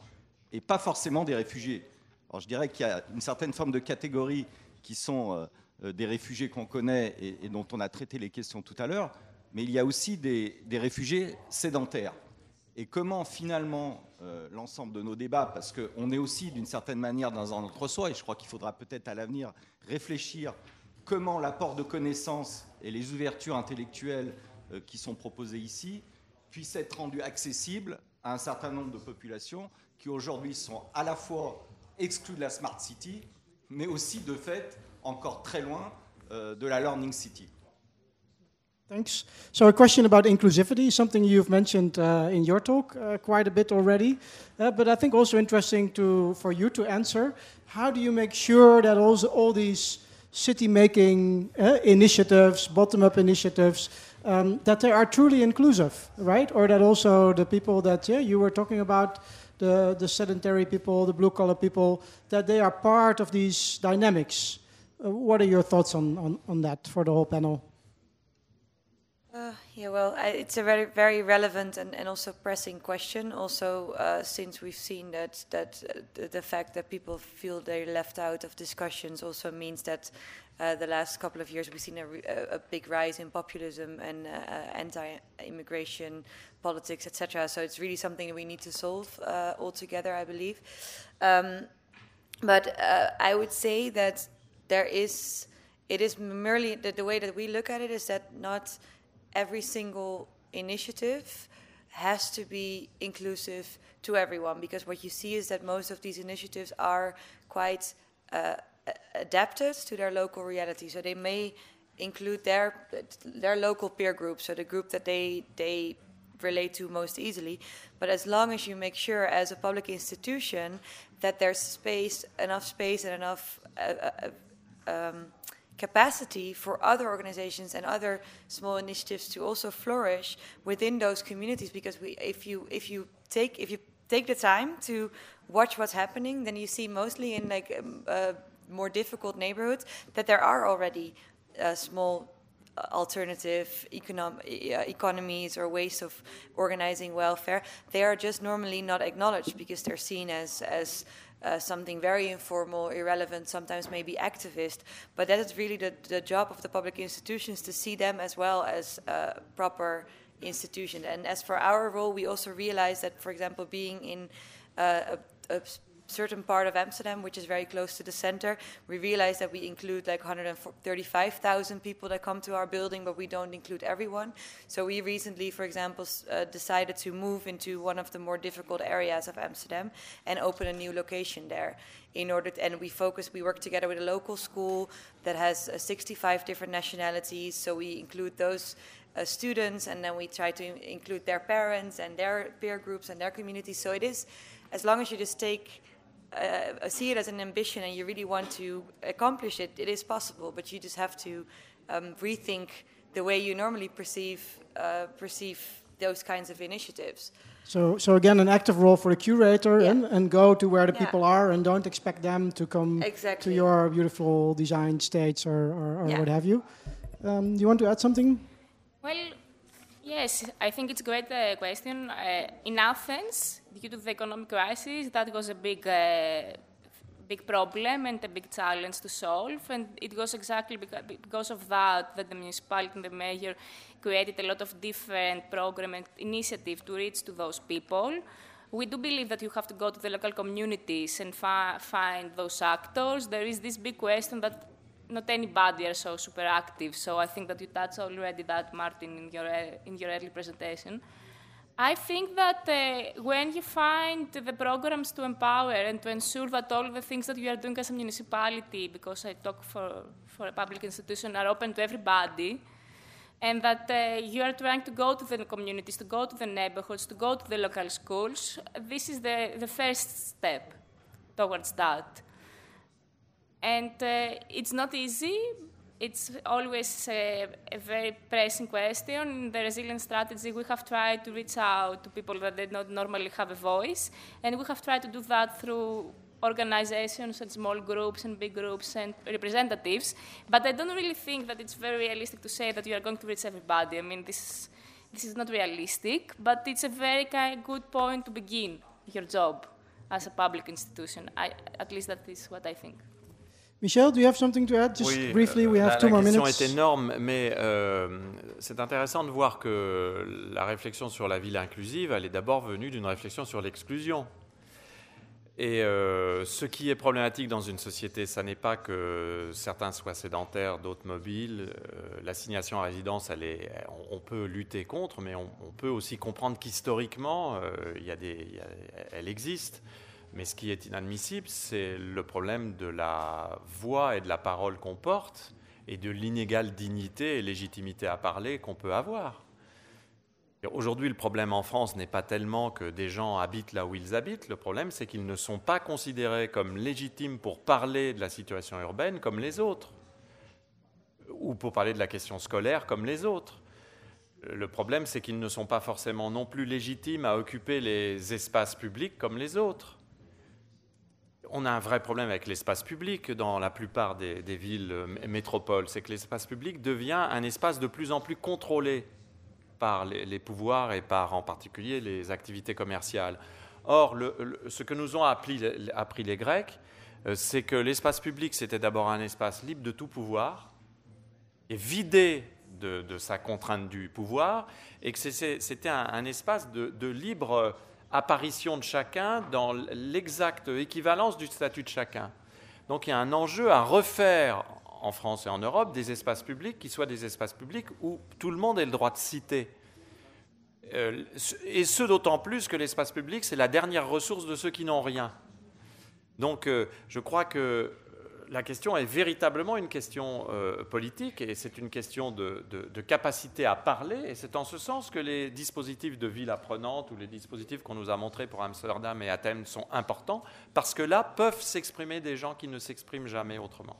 et pas forcément des réfugiés. Alors je dirais qu'il y a une certaine forme de catégories qui sont euh, des réfugiés qu'on connaît et, dont on a traité les questions tout à l'heure, mais il y a aussi des, réfugiés sédentaires. Et comment finalement euh, l'ensemble de nos débats, parce qu'on est aussi d'une certaine manière dans un entre-soi, et je crois qu'il faudra peut-être à l'avenir réfléchir comment l'apport de connaissances et les ouvertures intellectuelles euh, qui sont proposées ici puissent être rendues accessibles à un certain nombre de populations qui aujourd'hui sont à la fois exclues de la Smart City, mais aussi de fait encore très loin euh, de la Learning City. Thanks. So, a question about inclusivity, something you've mentioned uh, in your talk uh, quite a bit already, uh, but I think also interesting to, for you to answer. How do you make sure that also all these city making uh, initiatives, bottom up initiatives, um, that they are truly inclusive, right? Or that also the people that yeah, you were talking about, the, the sedentary people, the blue collar people, that they are part of these dynamics. Uh, what are your thoughts on, on, on that for the whole panel? Uh, yeah, well, it's a very, very relevant and, and also pressing question. Also, uh, since we've seen that that uh, the, fact that people feel they're left out of discussions also means that uh, the last couple of years we've seen a, a, a big rise in populism and uh, anti-immigration politics, etc. So it's really something that we need to solve uh, altogether, I believe. Um, but I would say that there is, it is merely the, the way that we look at it is that not every single initiative has to be inclusive to everyone because what you see is that most of these initiatives are quite uh, adapted to their local reality. So they may include their their local peer group, so the group that they they relate to most easily. But as long as you make sure, as a public institution, that there's space, enough space, and enough. Uh, uh, um, capacity for other organizations and other small initiatives to also flourish within those communities because we, if you if you take if you take the time to watch what's happening then you see mostly in like um, uh, more difficult neighborhoods that there are already uh, small uh, alternative econom- uh, economies or ways of organizing welfare. They are just normally not acknowledged because they're seen as as uh, something very informal, irrelevant, sometimes maybe activist. But that is really the, the job of the public institutions to see them as well as uh, proper institutions. And as for our role, we also realize that, for example, being in uh, a, a certain part of Amsterdam, which is very close to the center. We realize that we include like 135,000 people that come to our building, but we don't include everyone. So we recently, for example, uh, decided to move into one of the more difficult areas of Amsterdam and open a new location there. In order to, and we focus, we work together with a local school that has uh, 65 different nationalities. So we include those uh, students, and then we try to include their parents and their peer groups and their communities. So it is, as long as you just take uh, see it as an ambition and you really want to accomplish it, it is possible, but you just have to um, rethink the way you normally perceive uh, perceive those kinds of initiatives. So, so again, an active role for the curator yeah. and, and go to where the yeah. people are and don't expect them to come exactly. to your beautiful design states or, or, or yeah. what have you. Um, do you want to add something? Well, Yes, I think it's a great uh, question. Uh, in Athens, due to the economic crisis, that was a big, uh, big problem and a big challenge to solve. And it was exactly because of that that the municipality and the mayor created a lot of different program and initiative to reach to those people. We do believe that you have to go to the local communities and fi find those actors. There is this big question that not anybody are so super active. So I think that you touched already that, Martin, in your, in your early presentation. I think that uh, when you find the programs to empower and to ensure that all the things that you are doing as a municipality, because I talk for, for a public institution, are open to everybody, and that uh, you are trying to go to the communities, to go to the neighborhoods, to go to the local schools, this is the, the first step towards that. And uh, it's not easy. It's always a, a, very pressing question. In the resilience strategy, we have tried to reach out to people that did not normally have a voice, and we have tried to do that through organizations and small groups and big groups and representatives. But I don't really think that it's very realistic to say that you are going to reach everybody. I mean, this, this is not realistic, but it's a very good point to begin your job as a public institution. I, at least that is what I think. Michel, do you have something to add? Just oui, briefly, we euh, have la, two more minutes. La question est énorme, mais euh, c'est intéressant de voir que la réflexion sur la ville inclusive, elle est d'abord venue d'une réflexion sur l'exclusion. Et euh, ce qui est problématique dans une société, ça n'est pas que certains soient sédentaires, d'autres mobiles. Euh, L'assignation à résidence, elle est, on, peut lutter contre, mais on, on peut aussi comprendre qu'historiquement, euh, elle existe. Mais ce qui est inadmissible, c'est le problème de la voix et de la parole qu'on porte et de l'inégale dignité et légitimité à parler qu'on peut avoir. Aujourd'hui, le problème en France n'est pas tellement que des gens habitent là où ils habitent, le problème c'est qu'ils ne sont pas considérés comme légitimes pour parler de la situation urbaine comme les autres, ou pour parler de la question scolaire comme les autres. Le problème c'est qu'ils ne sont pas forcément non plus légitimes à occuper les espaces publics comme les autres on a un vrai problème avec l'espace public dans la plupart des, villes euh, métropoles. C'est que l'espace public devient un espace de plus en plus contrôlé par les, pouvoirs et par en particulier les activités commerciales. Or, ce que nous ont appris, les Grecs, euh, c'est que l'espace public, c'était d'abord un espace libre de tout pouvoir et vidé de, sa contrainte du pouvoir, et que c'était un, espace de libre apparition de chacun dans l'exacte équivalence du statut de chacun. Donc il y a un enjeu à refaire en France et en Europe des espaces publics qui soient des espaces publics où tout le monde ait le droit de citer. Euh, et ce d'autant plus que l'espace public, c'est la dernière ressource de ceux qui n'ont rien. Donc euh, je crois que la question est véritablement une question euh, politique et c'est une question de, capacité à parler. Et c'est en ce sens que les dispositifs de ville apprenante ou les dispositifs qu'on nous a montrés pour Amsterdam et Athènes sont importants parce que là peuvent s'exprimer des gens qui ne s'expriment jamais autrement.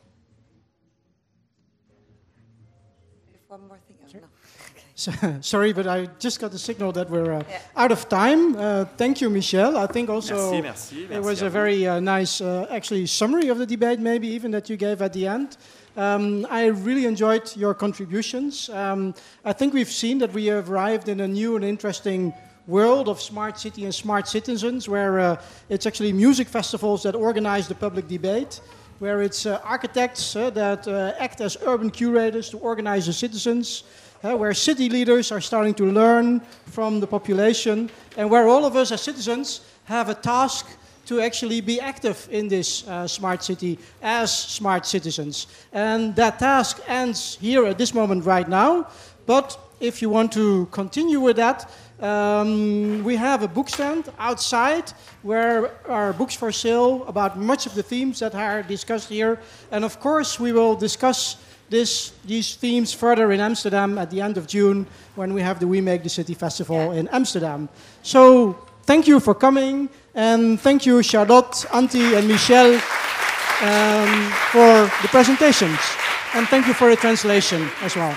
Sorry, but I just got the signal that we're uh, yeah. out of time. Uh, thank you, Michel. I think also merci, merci, merci it was a very uh, nice, uh, actually, summary of the debate, maybe even that you gave at the end. Um, I really enjoyed your contributions. Um, I think we've seen that we have arrived in a new and interesting world of smart city and smart citizens, where uh, it's actually music festivals that organize the public debate where it's uh, architects uh, that uh, act as urban curators to organize the citizens, uh, where city leaders are starting to learn from the population, and where all of us as citizens have a task to actually be active in this uh, smart city as smart citizens. And that task ends here at this moment right now. But if you want to continue with that, um, we have a book stand outside where are books for sale about much of the themes that are discussed here. And of course, we will discuss this, these themes further in Amsterdam at the end of June when we have the We Make the City Festival in Amsterdam. So thank you for coming, and thank you, Charlotte, Anthi, and Michel um, for the presentations. And thank you for the translation as well.